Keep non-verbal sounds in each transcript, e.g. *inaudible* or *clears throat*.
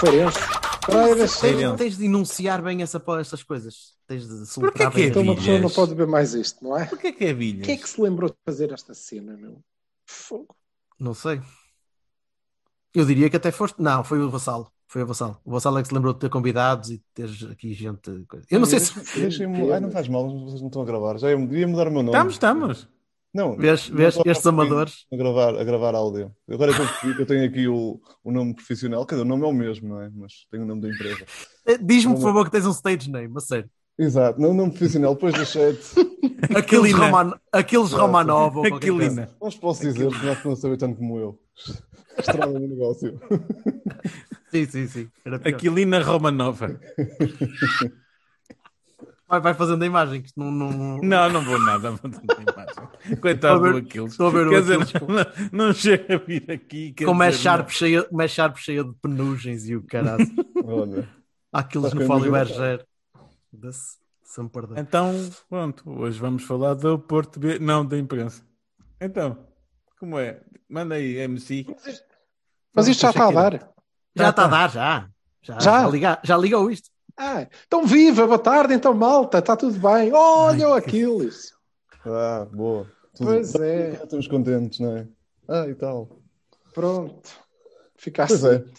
Feirense. Praia Tens, tens de enunciar bem essa, essas coisas. Tens de Porquê soltar que é. Então uma pessoa não pode ver mais isto, não é? Porquê que é bilhas? Quem é que se lembrou de fazer esta cena, meu? Fogo. Não sei. Eu diria que até foste. Não, foi o Vassalo. Foi o Vassalo. O Vassalo é que se lembrou de ter convidados e de teres aqui gente. Eu não sei se. Ai, não faz mal, vocês não estão a gravar. Já ia, ia mudar o meu nome. Estamos, estamos. Não, Vês, não vês a estes amadores? A gravar, a gravar áudio. Agora é que eu percebi que eu tenho aqui o, o nome profissional. Quer dizer, o nome é o mesmo, não é? Mas tenho o nome da empresa. Eh, Diz-me, por favor, que tens um stage name, a sério. Exato, não o nome profissional. Depois do chat. *laughs* Aqueles, Aquilina. Roman... Aqueles Romanov ou. Aquilina. Não vos posso dizer, porque não estão a saber tanto como eu. Estrada no negócio. *laughs* Sim, sim, sim. Aquilina Romanova. *laughs* Vai, vai fazendo a imagem, que isto não. não... Não, não vou nada. Vou. *laughs* Coitado Estou a do ver- Aquiles. estou a ver o Quer dizer, Aquiles não, não chega a vir aqui. quer Com uma dizer, Sharp cheia, uma Sharp cheia de penugens e o caralho. *laughs* Estás no Folly imagem Berger. Então, pronto. Hoje vamos falar do Porto B. Não, da imprensa. Então, como é? Manda aí, MC. Mas isto já está a dar. Já está a dar, já. Já, Já? já, liga- já ligou isto. Ah, então viva, boa tarde, então malta, está tudo bem. Olha o Aquiles. Ah, boa. Tudo- Pois é. Já estamos contentes, não é? Ah, e tal. Pronto. Ficaste. Pois é. Muito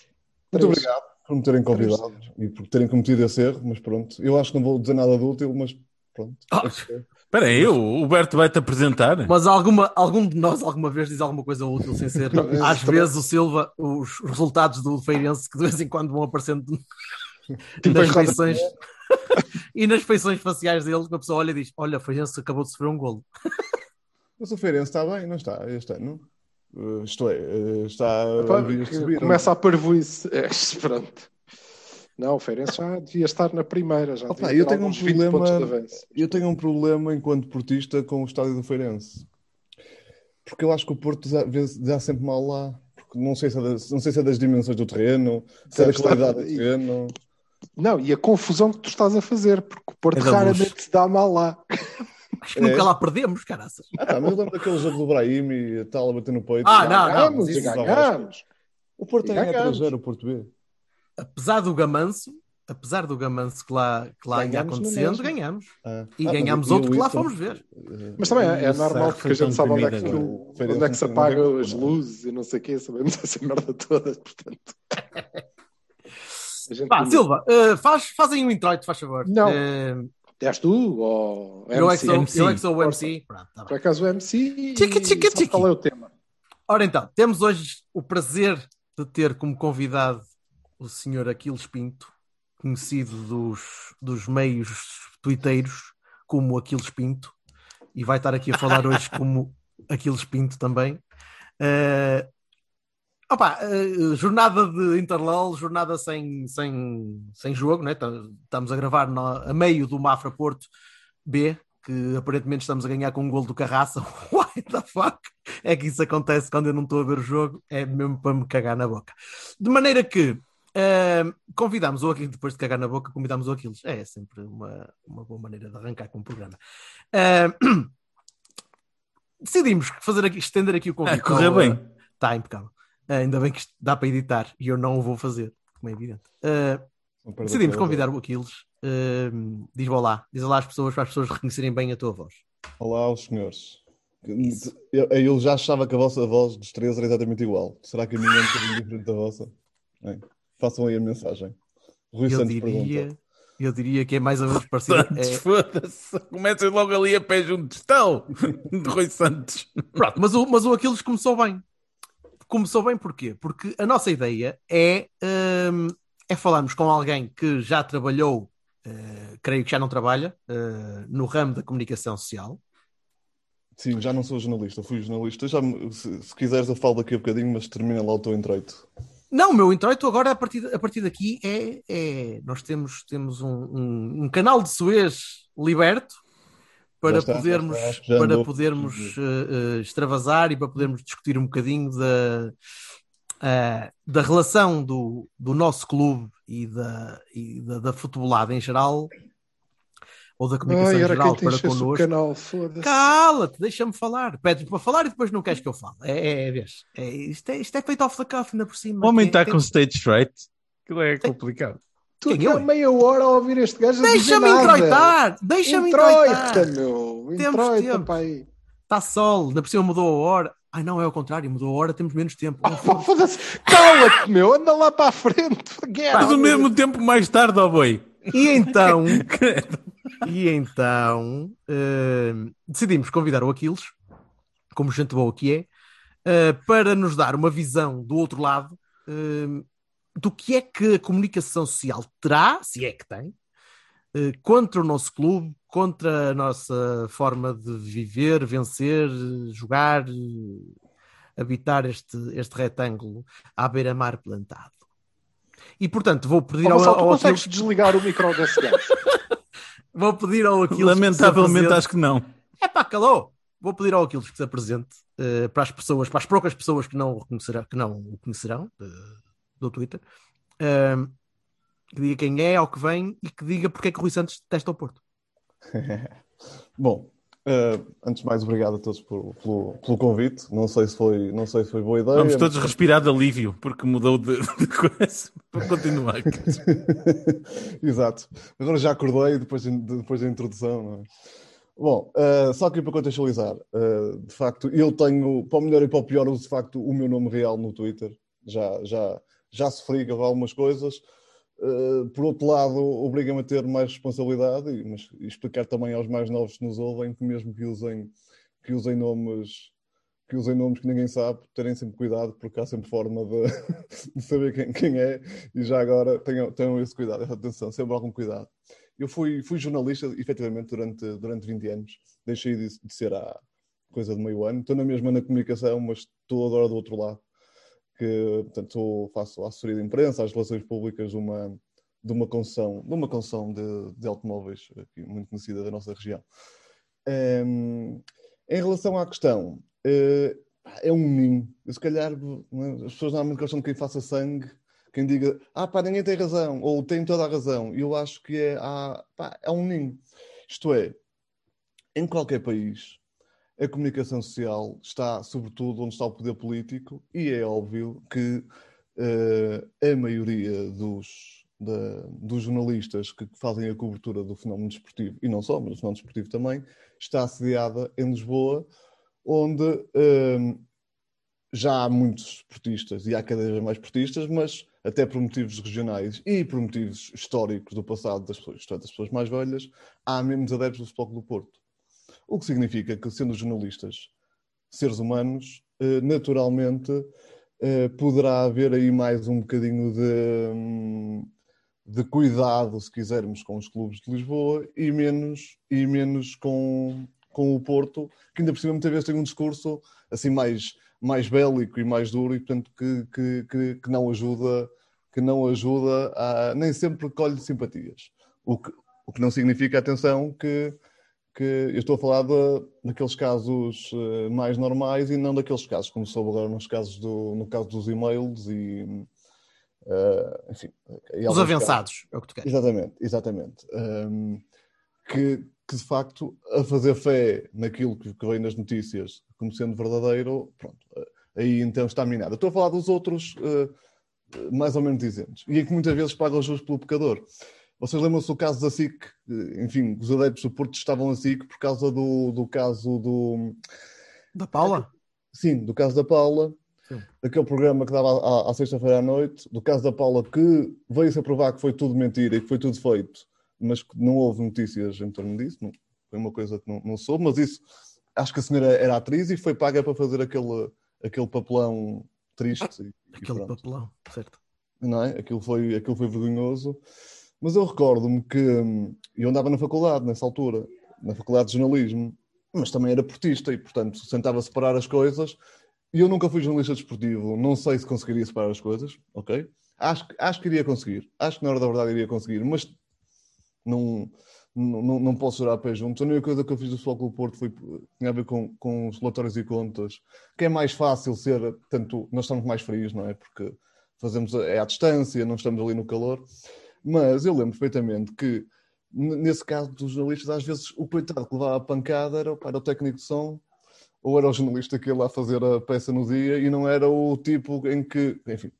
Três. obrigado por me terem convidado e por terem cometido esse erro, mas pronto. Eu acho que não vou dizer nada de útil, mas pronto. Oh. Espera aí, o Huberto vai-te apresentar. Mas alguma, algum de nós alguma vez diz alguma coisa útil sem ser. Às vezes o Silva, os resultados do Feirense que de vez em quando vão aparecendo Tipo nas feições *laughs* e nas feições faciais dele, que a pessoa olha e diz: Olha, o Feirense acabou de sofrer um golo. Mas o Feirense está bem, não está este ano? Uh, isto é, uh, está Epá, subir. Começa a parvoíce. *laughs* É, pronto. Não, o Feirense já devia estar na primeira. Já Opa, eu tenho um alguns 20 problema-. Eu tenho um problema enquanto portista com o estádio do Feirense. Porque eu acho que o Porto dá, dá sempre mal lá. Porque não sei se é das, não sei se é das dimensões do terreno, se é da qualidade do *laughs* terreno. Não, e a confusão que tu estás a fazer, porque o Porto É raramente se dá mal lá. Acho que É. nunca lá perdemos, caraças. Ah, tá, mas lembro daquele jogo do Brahim e tal, a bater no peito. Ah, não, não, Ganhamos mas e isso ganhamos. O Porto é ganhamos. 3 o Porto B. Apesar do gamanço, apesar do gamanço que lá, que lá ia Ganhamos acontecendo, ganhamos. Ah. E Ah, ganhamos outro que lá fomos ver. Eh, Mas também é, é normal porque a gente sabe onde é que, onde é que se não apagam as não é? luzes e não sei o quê, sabemos *laughs* essa merda toda, portanto. *laughs* Pá, Silva, eh, faz, fazem um introito, faz favor. Não. Eh, És tu ou eu, é que sou, MC. eu é que sou o MC. Pronto, tá por acaso o MC Tchica, tchica, sabe tchica. qual é o tema? Ora então, temos hoje o prazer de ter como convidado o senhor Aquiles Pinto, conhecido dos, dos meios twitteiros como Aquiles Pinto, e vai estar aqui a falar hoje *laughs* como Aquiles Pinto também. Eh, opa, eh, jornada de Interlol, jornada sem, sem, sem jogo, né? Tá- estamos a gravar na- a meio do Mafra Porto B, que aparentemente estamos a ganhar com um gol do Carraça. *laughs* What the fuck? É que isso acontece quando eu não estou a ver o jogo, é mesmo para me cagar na boca. De maneira que eh, convidámos o Aquiles, depois de cagar na boca, convidámos o Aquiles. É sempre uma, uma boa maneira de arrancar com o programa. Eh, *clears throat* decidimos fazer aqui, estender aqui o convite. Ah, correu bem. Está impecável. Eh, ainda bem que isto dá para editar e eu não o vou fazer, como é evidente. Perda decidimos convidar o Aquiles. Eh, diz olá, diz olá às pessoas para as pessoas reconhecerem bem a tua voz. Olá aos senhores. Eu, eu já achava que a vossa voz dos três era exatamente igual. Será que a minha é um bocadinho diferente da vossa? Bem, façam aí a mensagem. Rui Eu Santos diria, pergunta. eu diria que é mais ou menos parecido. Santos, É, foda-se. Começam logo ali a pé juntos. Estão. *laughs* De Rui Santos. Pronto, mas o, mas o Aquiles começou bem. Começou bem porquê? Porque a nossa ideia é, hum, é falarmos com alguém que já trabalhou, eh, creio que já não trabalha, eh, no ramo da comunicação social. Sim, já não sou jornalista, fui jornalista. Já, se, se quiseres, eu falo daqui a bocadinho, mas termina lá o teu introito. Não, o meu introito agora a partir, a partir daqui é, é- nós temos, temos um, um- um canal de Suez liberto para está, podermos, está, para andou. podermos eh, eh, extravasar e para podermos discutir um bocadinho da, ah, da relação do, do nosso clube e da, e da, da futebolada em geral ou da comunicação Ai, geral para connosco. canal. Cala-te, deixa-me falar. Pedes para falar e depois não queres que eu fale. É, é, é, vês? É, isto, é, isto é feito off the cuff, ainda por cima. O homem está com stage fright. Aquilo é complicado. Tu eu? meia hora a ouvir este gajo Deixa-me entroitar! Deixa-me Entroita, entroitar! meu. Temos Entroita, tempo. pai. Está sol, ainda por cima mudou a hora. Ai não, é o contrário, mudou a hora, temos menos tempo. Ah, *laughs* pá, foda-se. Cala-te, meu. Anda lá para a frente. Get Mas ao mesmo tempo mais tarde, ó boi. E então, *laughs* e então eh, decidimos convidar o Aquiles, como gente boa que é, eh, para nos dar uma visão do outro lado eh, do que é que a comunicação social terá, se é que tem, eh, contra o nosso clube, contra a nossa forma de viver, vencer, jogar, habitar este, este retângulo à beira-mar plantado. E portanto, vou pedir Ó, ao, Gonçalo, tu ao consegues Aquiles, desligar o micro desse gajo? *laughs* vou pedir ao Aquiles Lamentavelmente acho que não. É pá, calou! Vou pedir ao Aquiles que se apresente eh, para as pessoas, para as poucas pessoas que não o que não o conhecerão eh, do Twitter, Ahm, que diga quem é, ao que vem e que diga porque é que o Rui Santos detesta o Porto. *laughs* Bom, eh, antes de mais, obrigado a todos por- pelo, pelo convite. Não sei se foi, não sei se foi boa ideia. Vamos todos respirar de alívio, porque mudou de, *laughs* de coisa para continuar. *laughs* Exato. Agora já acordei depois, de- depois da introdução. não é? Bom, eh, só aqui para contextualizar, eh, de facto, eu tenho, para o melhor e para o pior, uso de facto o meu nome real no Twitter. Já, já, já sofri com algumas coisas. Eh, por outro lado, obriga-me a ter mais responsabilidade, mas explicar também aos mais novos que nos ouvem que mesmo que usem, que usem nomes que usem nomes que ninguém sabe, terem sempre cuidado, porque há sempre forma de, *laughs* de saber quem, quem é, e já agora tenham, tenham esse cuidado, essa atenção, sempre algum cuidado. Eu fui, fui jornalista, efetivamente, durante, durante 20 anos, deixei de, de ser há coisa de meio ano, estou na mesma na comunicação, mas estou agora do outro lado, que, portanto, faço a assessoria de imprensa, as relações públicas de uma, de uma concessão, de, uma concessão de, de automóveis, muito conhecida da nossa região. Em, em relação à questão, eh, é um ninho. Se calhar, é? as pessoas normalmente gostam de quem faça sangue, quem diga, ah, pá, ninguém tem razão, ou tem toda a razão. Eu acho que é, ah, pá, é um ninho. Isto é, em qualquer país, a comunicação social está, sobretudo, onde está o poder político, e é óbvio que eh, a maioria dos, da- dos jornalistas que fazem a cobertura do fenómeno desportivo, e não só, mas do fenómeno desportivo também, está assediada em Lisboa, onde hum, já há muitos esportistas e há cada vez mais esportistas, mas até por motivos regionais e por motivos históricos do passado das pessoas, das pessoas mais velhas, há menos adeptos do Futebol do Porto. O que significa que, sendo jornalistas seres humanos, eh, naturalmente eh, poderá haver aí mais um bocadinho de, hum, de cuidado, se quisermos, com os clubes de Lisboa e menos, e menos com, com o Porto, que ainda por cima muitas vezes tem um discurso assim mais, mais bélico e mais duro e portanto que, que, que, que não ajuda que não ajuda a nem sempre colhe simpatias. O que, o que não significa, atenção, que, que eu estou a falar de, daqueles casos eh, mais normais e não daqueles casos, como soube agora nos casos do, no caso dos e-mails e eh, enfim. e Os avançados, é o que tu queres. Exatamente, exatamente. Hum, que, que de facto, a fazer fé naquilo que, que vem nas notícias como sendo verdadeiro, pronto, eh, aí então está minado. Estou a falar dos outros eh, mais ou menos dizentes, e em que muitas vezes pagam os juros pelo pecador. Vocês lembram-se do caso da SIC? Enfim, os adeptos do Porto estavam a SIC por causa do, do caso do. Da Paula? Sim, do caso da Paula, Sim. daquele programa que dava à, à sexta-feira à noite, do caso da Paula, que veio-se a provar que foi tudo mentira e que foi tudo feito, mas que não houve notícias em torno disso, não, foi uma coisa que não, não soube, mas isso, acho que a senhora era atriz e foi paga para fazer aquele, aquele papelão triste. e- e Aquele pronto papelão, certo? não é? Aquilo foi, aquilo foi vergonhoso. Mas eu recordo-me que hum, eu andava na faculdade nessa altura, na faculdade de jornalismo, mas também era portista e, portanto, tentava separar as coisas. E eu nunca fui jornalista desportivo, não sei se conseguiria separar as coisas, ok? Acho, acho que iria conseguir, acho que na hora da verdade iria conseguir, mas não, não, não- posso jurar pé juntos. A única coisa que eu fiz do Futebol Clube Porto foi, tinha a ver com, com os relatórios e contas, que é mais fácil ser, tanto nós estamos mais frios, não é? Porque fazemos é à distância, não estamos ali no calor. Mas eu lembro perfeitamente que, nesse caso dos jornalistas, às vezes o coitado que levava a pancada era, o- era o técnico de som ou era o jornalista que ia lá fazer a peça no dia e não era o tipo em que, enfim,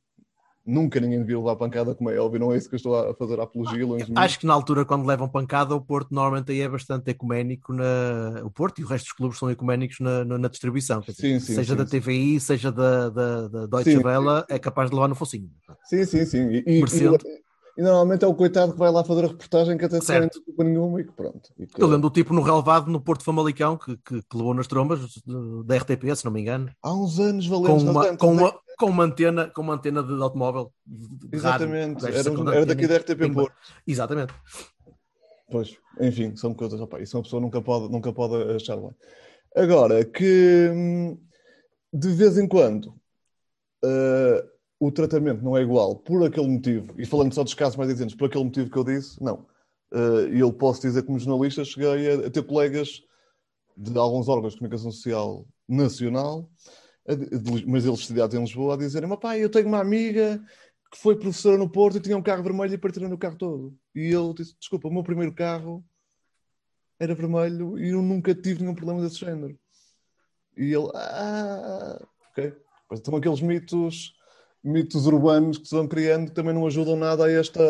nunca ninguém devia levar a pancada, como é óbvio, não é isso que eu estou a fazer a apologia, longe. Acho que na altura, quando levam pancada, o Porto normalmente aí é bastante ecuménico na. O Porto e o resto dos clubes são ecuménicos na, na, na distribuição. Dizer, Sim, sim, seja sim, da. TVI, seja da, da, da Deutsche Welle, é capaz de levar no focinho. Sim, sim, sim. E, e-. e- normalmente é o coitado que vai lá fazer a reportagem que até se não tem culpa nenhuma e que pronto. E que- Eu lembro do tipo no relevado no Porto Famalicão que, que, que levou nas trombas da RTP, se não me engano, Há uns anos com valemos uma, tanto, com, né? uma, com, uma antena, com uma antena de automóvel. de- rádio, Exatamente, desta era, um- era daqui da RTP Pimba. Porto. Exatamente. Pois, enfim, são coisas, opa, isso uma pessoa nunca pode, nunca pode achar bem. Agora, que hum, de vez em quando eh, o tratamento não é igual por aquele motivo, e falando só dos casos mais recentes, por aquele motivo que eu disse, não. Eh, E eu posso dizer como jornalista cheguei a, ter colegas de alguns órgãos de comunicação social nacional, mas eles estudados em Lisboa, a dizerem: "Mas pai, eu tenho uma amiga que foi professora no Porto e tinha um carro vermelho e partiram no carro todo. E ele disse: Desculpa, o meu primeiro carro era vermelho e eu nunca tive nenhum problema desse género. E ele: Ah, ok. Estão aqueles mitos, mitos urbanos que se vão criando também não ajudam nada a esta.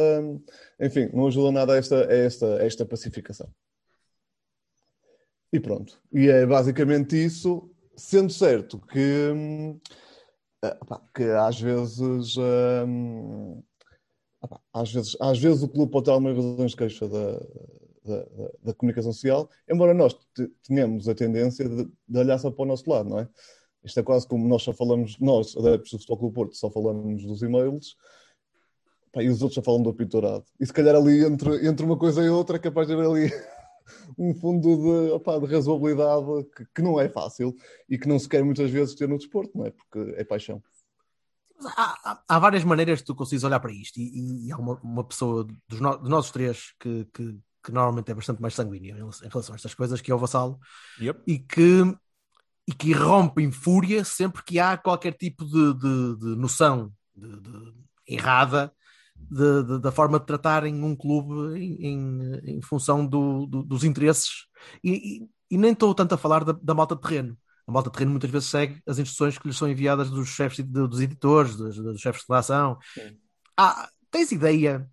Enfim, não ajudam nada a esta, a esta, a esta pacificação. E pronto. E é basicamente isso, sendo certo que. pá, que às vezes, pá, às vezes, às vezes o clube pode ter algumas razões de queixa da, da, da- da comunicação social, embora nós te- tenhamos a tendência de, de olhar só para o nosso lado, não é? Isto é quase como nós só falamos, nós, adeptos do Futebol Clube Porto, só falamos dos e-mails, pá, e os outros só falam do apinturado. E se calhar ali entre, entre uma coisa e outra é capaz de haver ali *laughs* um fundo de, opá, de razoabilidade que, que não é fácil e que não se quer muitas vezes ter no desporto, não é? Porque é paixão. Há, há- há várias maneiras de tu conseguires olhar para isto, e, e há uma, uma pessoa dos, no, dos nossos três que, que, que normalmente é bastante mais sanguíneo em relação- em relação a estas coisas, que é o Vassalo, Yep. e que, e que irrompe em fúria sempre que há qualquer tipo de, de- de noção de- errada da forma de tratarem um clube em, em- em função do- do- dos interesses. E, e- e nem estou tanto a falar da, da malta de terreno. A malta de terreno muitas vezes segue as instruções que lhes são enviadas dos chefes, dos editores, dos, dos chefes de redação. Ah, tens ideia?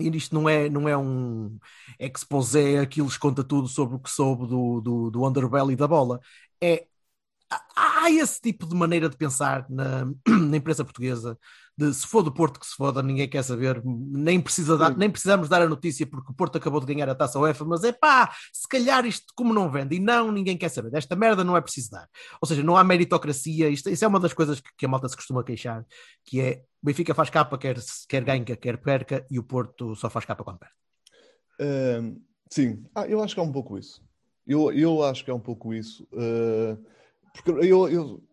Isto não é, não é um exposé, aquilo conta tudo sobre o que soube do, do, do underbelly da bola. É, há esse tipo de maneira de pensar na, *clears throat* na imprensa portuguesa, de se for do Porto que se foda, ninguém quer saber, nem, precisa dar, nem precisamos dar a notícia porque o Porto acabou de ganhar a taça UEFA, mas é pá, se calhar isto como não vende, e não, ninguém quer saber, desta merda não é preciso dar. Ou seja, não há meritocracia, isto, isso é uma das coisas que, que a malta se costuma queixar, que é o Benfica faz capa, quer, quer ganha, quer perca, e o Porto só faz capa quando perde. Hum, sim, ah, eu acho que é um pouco isso. Eu, eu acho que é um pouco isso. Uh, porque eu, eu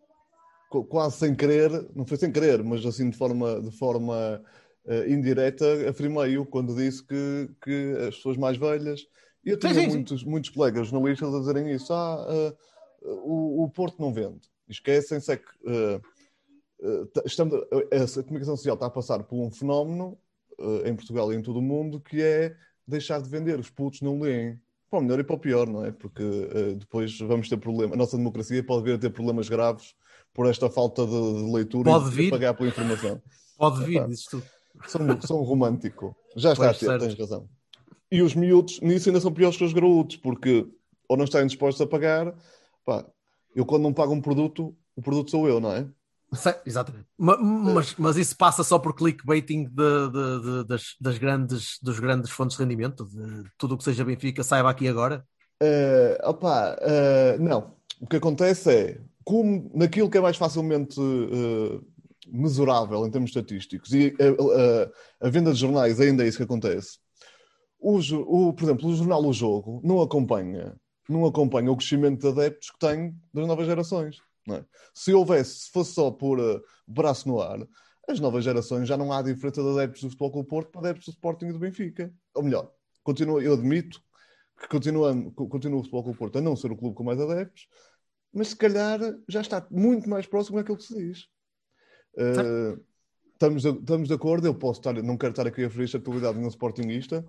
quase sem querer, não foi sem querer, mas assim de forma, de forma uh, indireta, afirmei-o quando disse que, que as pessoas mais velhas. E eu tinha muitos, muitos colegas jornalistas a dizerem isso. Ah, uh, o, o Porto não vende. Esquecem-se é que uh, estamos, a, a comunicação social está a passar por um fenómeno em Portugal e em todo o mundo que é deixar de vender. Os putos não leem. Para o melhor e para o pior, não é? Porque uh, depois vamos ter problema. A nossa democracia pode vir a ter problemas graves por esta falta de, de leitura Pode e de vir. pagar pela informação. Pode vir, Epá. dizes tu. São, são romântico. Já está ter, tens razão. E os miúdos nisso ainda são piores que os graúdos, porque ou não estão dispostos a pagar, pá, eu quando não pago um produto, o produto sou eu, não é? Sei, exatamente. Ma- Mas, mas isso passa só por clickbaiting de, de- de- das, das grandes, dos grandes fontes de rendimento, de tudo o que seja Benfica, saiba aqui agora. Eh, opá, eh, não. O que acontece é, como naquilo que é mais facilmente eh, mesurável em termos estatísticos, e eh, eh, a venda de jornais ainda é isso que acontece. O, o- por exemplo, o jornal O Jogo não acompanha não acompanha o crescimento de adeptos que tem das novas gerações. é? Se houvesse, se fosse só por uh, braço no ar, as novas gerações já não há diferença de adeptos do Futebol Clube Porto para adeptos do Sporting e do Benfica. Ou melhor, continua, eu admito que continua, continua o Futebol Clube Porto a não ser o clube com mais adeptos, mas se calhar já está muito mais próximo daquilo que se diz. Uh, estamos, de, estamos de acordo, eu posso estar, não quero estar aqui a referir a atualidade de um Sportingista,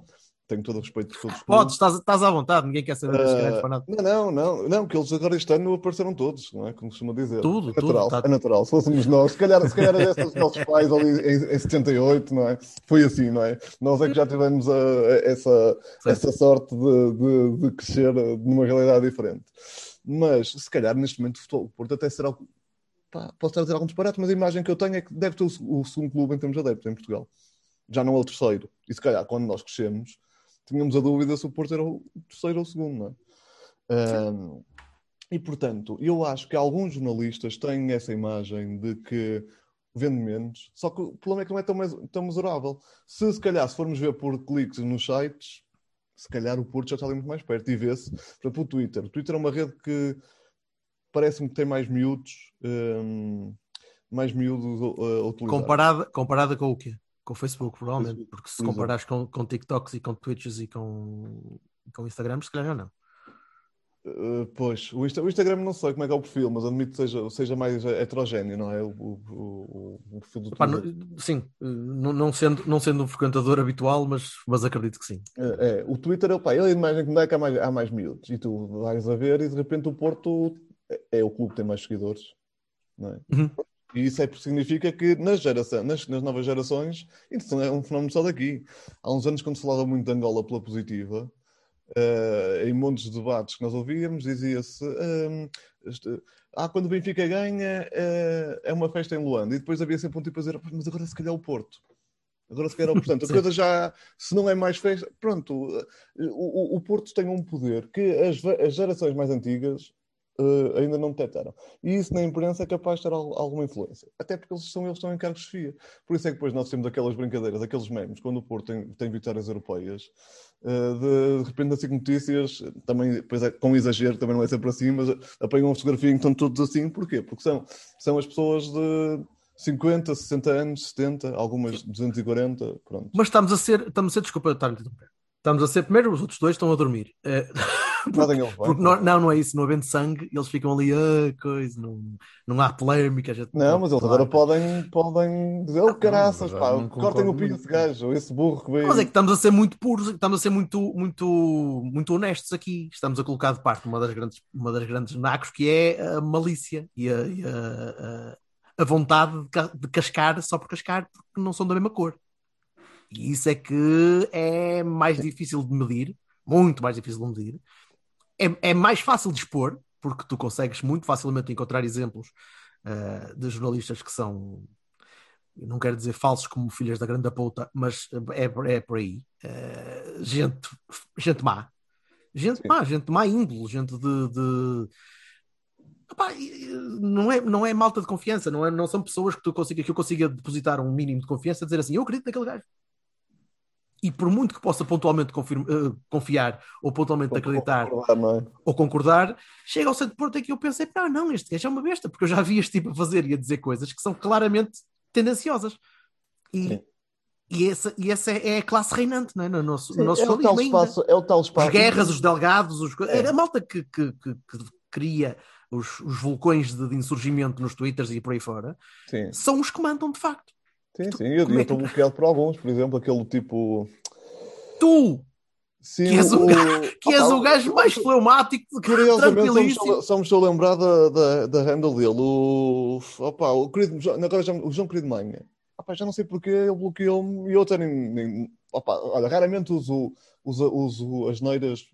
tenho todo o respeito por todos. Podes, estás, estás à vontade, ninguém quer saber dos Uh, para nada. não, não, não, que eles agora este ano apareceram todos, não é? Como costuma dizer. Tudo, é natural, tudo, tá- é natural. Se fôssemos nós, se calhar, se calhar era desses nossos pais ali em, em 78, não é? Foi assim, não é? Nós é que já tivemos a- a- essa, essa sorte de, de, de crescer eh, numa realidade diferente. Mas, se calhar, neste momento, o Porto até será. Pá, posso estar a dizer algum disparate, mas a imagem que eu tenho é que deve ter o, o segundo clube em termos de adeptos em Portugal. Já não é o terceiro. E se calhar, quando nós crescemos, tínhamos a dúvida se o Porto era o terceiro ou o segundo, não é? Ahm, e portanto, eu acho que alguns jornalistas têm essa imagem de que vende menos, só que o problema é que não é tão, tão mesurável. Se se calhar, se formos ver por cliques nos sites, se calhar o Porto já está ali muito mais perto. E vê-se, exemplo, o Twitter. O Twitter é uma rede que parece-me que tem mais miúdos, ahm, mais miúdos uh, a utilizar. Comparada, comparada com o quê? Com o Facebook, provavelmente. Porque se comparares com, com TikToks e com Twitches e com, com Instagrams, se calhar já não. Uh, pois, o, Insta- o Instagram não sei como é que é o perfil, mas admito que seja, seja mais heterogéneo, não é? O, o, o, perfil do Epá, sim, eh, não, não sendo, não sendo um frequentador habitual, mas, mas acredito que sim. É, é, o Twitter, ele, pá, ele é a imagem que me dá é que há mais, há mais miúdos. E tu vais a ver e de repente o Porto é, é o clube que tem mais seguidores. Não é? Uhum. E isso é porque significa que nas, geração, nas, nas novas gerações, isso é um fenómeno só daqui. Há uns anos, quando se falava muito de Angola pela positiva, eh, em montes de debates que nós ouvíamos, dizia-se: hum, este- ah, quando o Benfica ganha, eh, é uma festa em Luanda. E depois havia sempre um tipo a dizer: "Pá, mas agora se calhar é o Porto. Agora se calhar é o portanto, *laughs* a coisa já, se não é mais festa, pronto, o, o- o Porto tem um poder que as, as gerações mais antigas eh, ainda não detectaram. E isso na imprensa é capaz de ter al- alguma influência. Até porque eles são eles que estão em cargos de chefia. Por isso é que depois nós temos aquelas brincadeiras, aqueles memes, quando o Porto tem, tem vitórias europeias, eh, de, de repente assim notícias, também, pois é, com exagero, também não é sempre assim, mas apanham uma fotografia e estão todos assim. Porquê? Porque são, são as pessoas de 50, 60 anos, 70, algumas 240, pronto. Mas estamos a ser, estamos a ser, desculpa, estar a interromper. Estamos a ser, primeiro, os outros dois estão a dormir. *laughs* Podem eles bem. porque não, não, não é isso, não havendo sangue, eles ficam ali, ah, coisa, não, não há polémica. gente- Não, mas eles agora podem, podem dizer, oh caraças, mas pá, cortem o pinho muito. desse gajo, esse burro que veio. Mas é que estamos a ser muito puros, estamos a ser muito, muito, muito honestos aqui. Estamos a colocar de parte uma das grandes, uma das grandes nacos que é a malícia e a, e a- a- a vontade de cascar só por cascar porque não são da mesma cor. E isso é que é mais difícil de medir, muito mais difícil de medir. É, é mais fácil de expor, porque tu consegues muito facilmente encontrar exemplos ah, de jornalistas que são não quero dizer falsos como filhas da grande puta, mas é, é por aí. Eh, gente, gente má. Gente má, gente má índole, gente de. de... Epá, não, é, não é malta de confiança, não, é, não são pessoas que, tu consiga, que eu consiga depositar um mínimo de confiança dizer assim, eu acredito naquele gajo. E por muito que possa pontualmente eh, confiar ou pontualmente acreditar não é? ou concordar, chega ao Santo Porto em que eu pensei, não, não, este gajo é uma besta, porque eu já vi este tipo a fazer e a dizer coisas que são claramente tendenciosas. E, Sim. e, essa, e essa é, é a classe reinante não é? no nosso, Sim, no nosso é, o tal ainda. espaço, é o tal espaço. Os guerras, os delgados, os... É. a malta que, que, que, que cria os, os vulcões de, de insurgimento nos twitters e por aí fora, Sim, são os que mandam de facto. Sim, sim. Eu é estou que- bloqueado por alguns, por exemplo, aquele tipo. Tu, Sim, que és o, gajo, que és Opa, o gajo mais fleumático, Curiosamente, só me, estou, só me estou a lembrar da, da, da handle dele, o, opa, o, querido, agora já, o João Querido Manha. Opa, já não sei porque ele bloqueou-me e eu até nem, nem- opa, olha, raramente uso, uso, uso as neiras,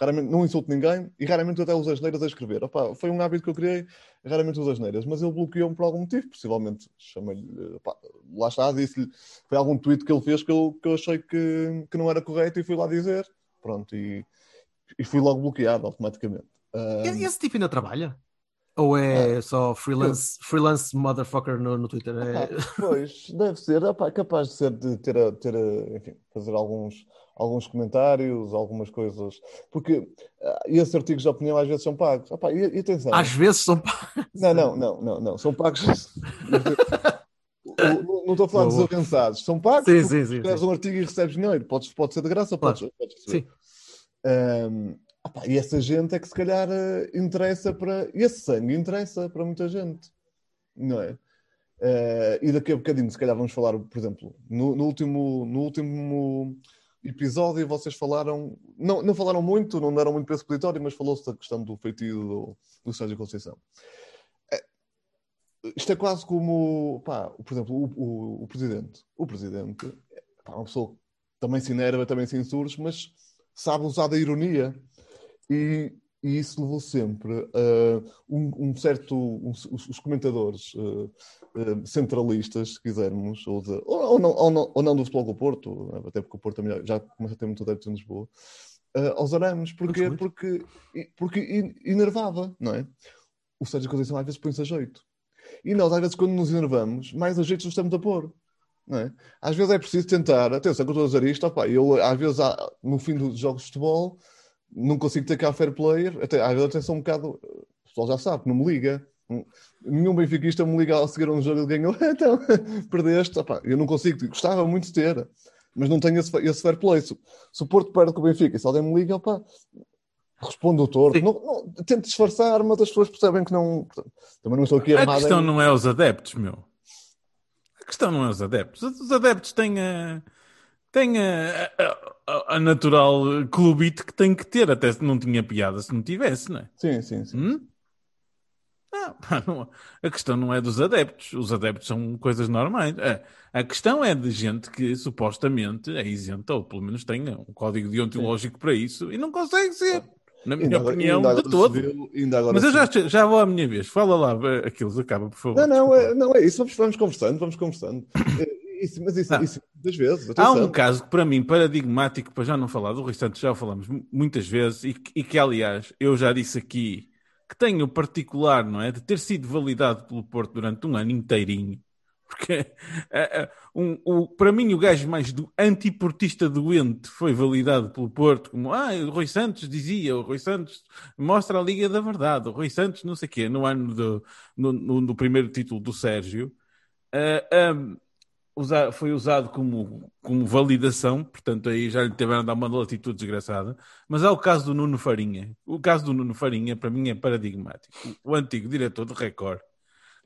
raramente, não insulto ninguém e raramente até uso as neiras a escrever. Opa, foi um hábito que eu criei, raramente uso as neiras, mas ele bloqueou-me por algum motivo, possivelmente chamei-lhe, opa, lá está, disse-lhe, foi algum tweet que ele fez que eu, que eu achei que, que não era correto e fui lá dizer, pronto, e, e fui logo bloqueado automaticamente. Ah, Esse tipo ainda trabalha? Ou é só freelance, freelance motherfucker no, no Twitter? É... *laughs* Pois, deve ser, opá, capaz de ser de ter, a- ter a- enfim, fazer alguns, alguns comentários, algumas coisas, porque ah, esses artigos de opinião às vezes são pagos. Opá, e, e atenção, Às vezes são. não, não, não, não, não, são pagos. *laughs* Não não estou a falar dos avançados, são pagos Sim, sim, sim, escreves um artigo e recebes dinheiro, podes, pode ser de graça, Claro. podes, podes receber. Sim. Ahm, opá, e essa gente é que se calhar eh, interessa para. Esse sangue interessa para muita gente, não é? Eh, e daqui a bocadinho, se calhar, vamos falar, por exemplo, no, no último, no último episódio, vocês falaram, não, não falaram muito, não deram muito peso peditório, mas falou-se da questão do feitiço do, do Sérgio Conceição. Eh, Isto é quase como, pá, por exemplo, o, o, o presidente. O presidente, é uma pessoa que também se enerva, também se insurge, mas sabe usar da ironia. E, e isso levou sempre a um, um certo. um- os, os comentadores eh, eh, centralistas, se quisermos, ou, de- ou, ou não, ou, não, ou não do Futebol do Porto, até porque o Porto também já começa a ter muito adeptos em Lisboa, aos arames. Porque, porque in- enervava, não é? O Sérgio Conceição às vezes põe-se a jeito. E nós, às vezes, quando nos enervamos, mais a jeito nos estamos a pôr. Não é? Às vezes é preciso tentar, atenção, que eu estou a dizer isto, opá, eu às vezes no fim dos jogos de futebol não consigo ter cá fair player, até, às vezes até sou um bocado, o pessoal já sabe, não me liga. Nenhum benfiquista me liga ao seguir um jogo e ganhou, *laughs* então perdeste, opá, eu não consigo, gostava muito de ter, mas não tenho esse, esse fair play. Se, se o Porto perde com o Benfica e se alguém me liga, opá, respondo o torto. Não, não, tento disfarçar, mas as pessoas percebem que não. Também não estou aqui A armado. questão em- não é os adeptos, meu. A questão não é os adeptos. Os adeptos têm a, têm a, a- a- a natural clubite que tem que ter, até se não tinha piada se não tivesse, não é? Sim, sim, sim. Hum? *laughs* Pá, não- a questão não é dos adeptos. Os adeptos são coisas normais. É, A questão é de gente que supostamente é isenta, ou pelo menos tenha um código deontológico para isso, e não consegue ser. Na minha Ainda opinião, de todo. viu- Mas eu já, já vou à minha vez. Fala lá, eh, aquilo acaba, por favor. Não, não, é, não é isso. Vamos, vamos conversando, vamos conversando. *coughs* Isso, mas isso, Ah. isso muitas vezes. Há Atenção. um caso que, para mim, paradigmático, para já não falar do restante, já o falamos mu- muitas vezes, e que, e que, aliás, eu já disse aqui, que tenho o particular, não é, de ter sido validado pelo Porto durante um ano inteirinho. *laughs* Porque, eh, eh, um, o, para mim, o gajo mais do antiportista doente foi validado pelo Porto, como, ah, o Rui Santos dizia, o Rui Santos mostra a Liga da Verdade, o Rui Santos não sei o quê, no ano do, no, no- no primeiro título do Sérgio. Eh, ahm, usa- foi usado como, como validação, portanto aí já lhe tiveram a dar uma latitude desgraçada, mas há o caso do Nuno Farinha. O caso do Nuno Farinha, para mim, é paradigmático. O, antigo diretor do Record,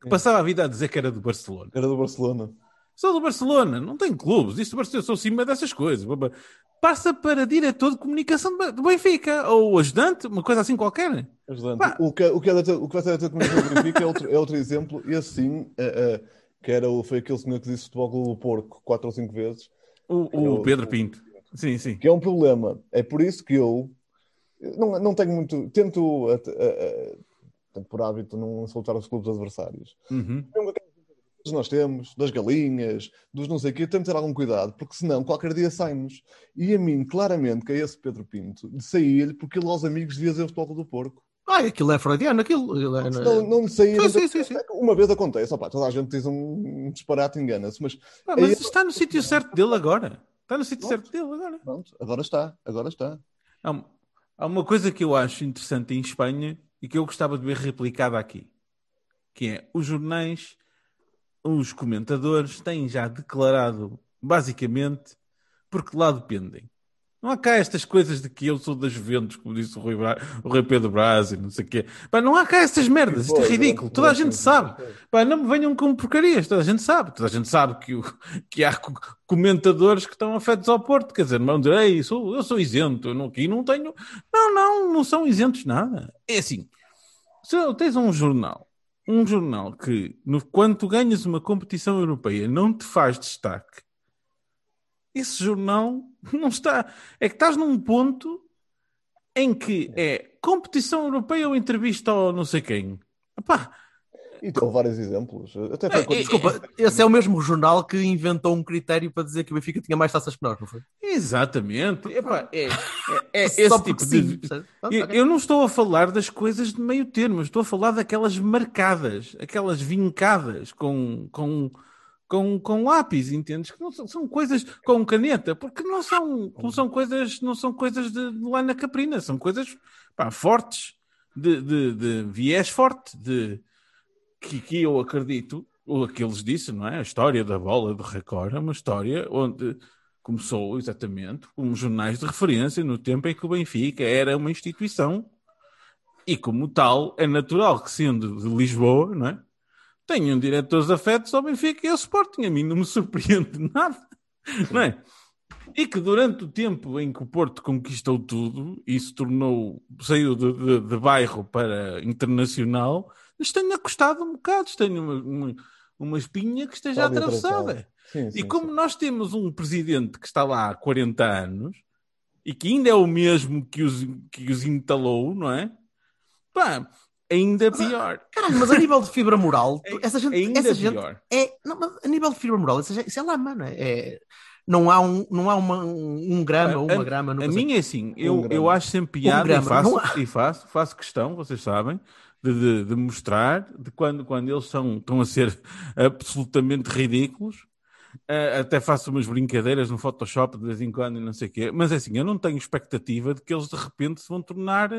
que passava a vida a dizer que era do Barcelona. Era do Barcelona. Sou do Barcelona, não tem clubes, isto do Barcelona, eu sou acima dessas coisas. Passa para diretor de comunicação do Benfica, ou ajudante, uma coisa assim qualquer. Ajudante. Pá. O que, o, que é o que vai ser da comunicação do Benfica é outro, é outro exemplo. E assim, eh, eh, que era, o- foi aquele senhor que disse futebol do Porco quatro ou cinco vezes, O, Eu- o Pedro Pinto. Sim, sim. que é um problema. É por isso que eu não, não tenho muito. Tento, eh, eh, tenho por hábito não insultar os clubes adversários. Uhum. que nós temos, das galinhas, dos não sei o quê, temos de ter algum cuidado, porque senão qualquer dia saímos. E a mim, claramente, que é esse Pedro Pinto, de sair porque ele aos amigos devia dizer o futebol do porco. Ah, aquilo é freudiano, aquilo. é- não, não lhe sair. Sim, sim, sim, sim. Uma vez acontece, opá, toda a gente diz um disparate, engana-se, mas Ah, mas Aí- está no sítio certo dele agora. Está no sítio certo dele agora. pronto, agora está, agora está. Há, há uma coisa que eu acho interessante em Espanha e que eu gostava de ver replicada aqui, que é os jornais, os comentadores têm já declarado, basicamente, porque lá dependem. Não há cá estas coisas de que eu sou da Juventus, como disse o Rui, Bra... o Rui Pedro Braz e não sei o quê. Pá, não há cá essas merdas, isto é ridículo. Toda a gente sabe. Pá, não me venham com porcarias, toda a gente sabe. Toda a gente sabe que, o- que há co- comentadores que estão afetos ao Porto, quer dizer, não vão dizer, Ei, sou, eu sou isento, eu não, aqui não tenho. Não, não, não são isentos nada. É assim, se tens um jornal, um jornal que, no, quando tu ganhas uma competição europeia, não te faz destaque, esse jornal *laughs* não está. É que estás num ponto em que é competição europeia ou entrevista ao não sei quem. Epá, E tem vários exemplos. Até foi É, quando- Desculpa, esse é o mesmo jornal que inventou um critério para dizer que o Benfica tinha mais taças que nós, não foi? Exatamente. Epá, é, é, é *laughs* esse tipo sim, de. Eu, eu não estou a falar das coisas de meio termo, estou a falar daquelas marcadas, aquelas vincadas com, com, com, com lápis, entendes? Que não são, são coisas com caneta, porque não são, não são coisas, não são coisas de, de lá na caprina, são coisas pá, fortes, de, de, de viés forte, de que, que eu acredito, o que eles disse, não é? A história da bola de Record é uma história onde começou exatamente como jornais de referência no tempo em que o Benfica era uma instituição e, como tal, é natural que, sendo de Lisboa, não é? Tenham diretores afetos ao Benfica e ao Sporting. A mim não me surpreende *laughs* nada, não é? E que durante o tempo em que o Porto conquistou tudo e se tornou, saiu de, de- de bairro para internacional, lhes tenha custado um bocado, tenha uma, uma, uma espinha que esteja ali atravessada. Sim, sim, E como sim. nós temos um presidente que está lá há 40 anos e que ainda é o mesmo que os, que os entalou, não é? Pá, ainda é pior. Caralho, mas a nível de fibra moral, *laughs* tu- essa gente, Ainda essa gente pior. é. Não, mas a nível de fibra moral, essa gente- isso é lama, não é? É- não há um, não há uma, um, um grama, A- uma a- grama. A consigo- minha é assim, eu, Um eu acho sempre piada grama, e, faço, e faço, faço questão, vocês sabem, de, de- de mostrar de quando, quando eles são, estão a ser *laughs* absolutamente ridículos. Eh, até faço umas brincadeiras no Photoshop de vez em quando e não sei o quê, mas é assim, eu não tenho expectativa de que eles de repente se vão tornar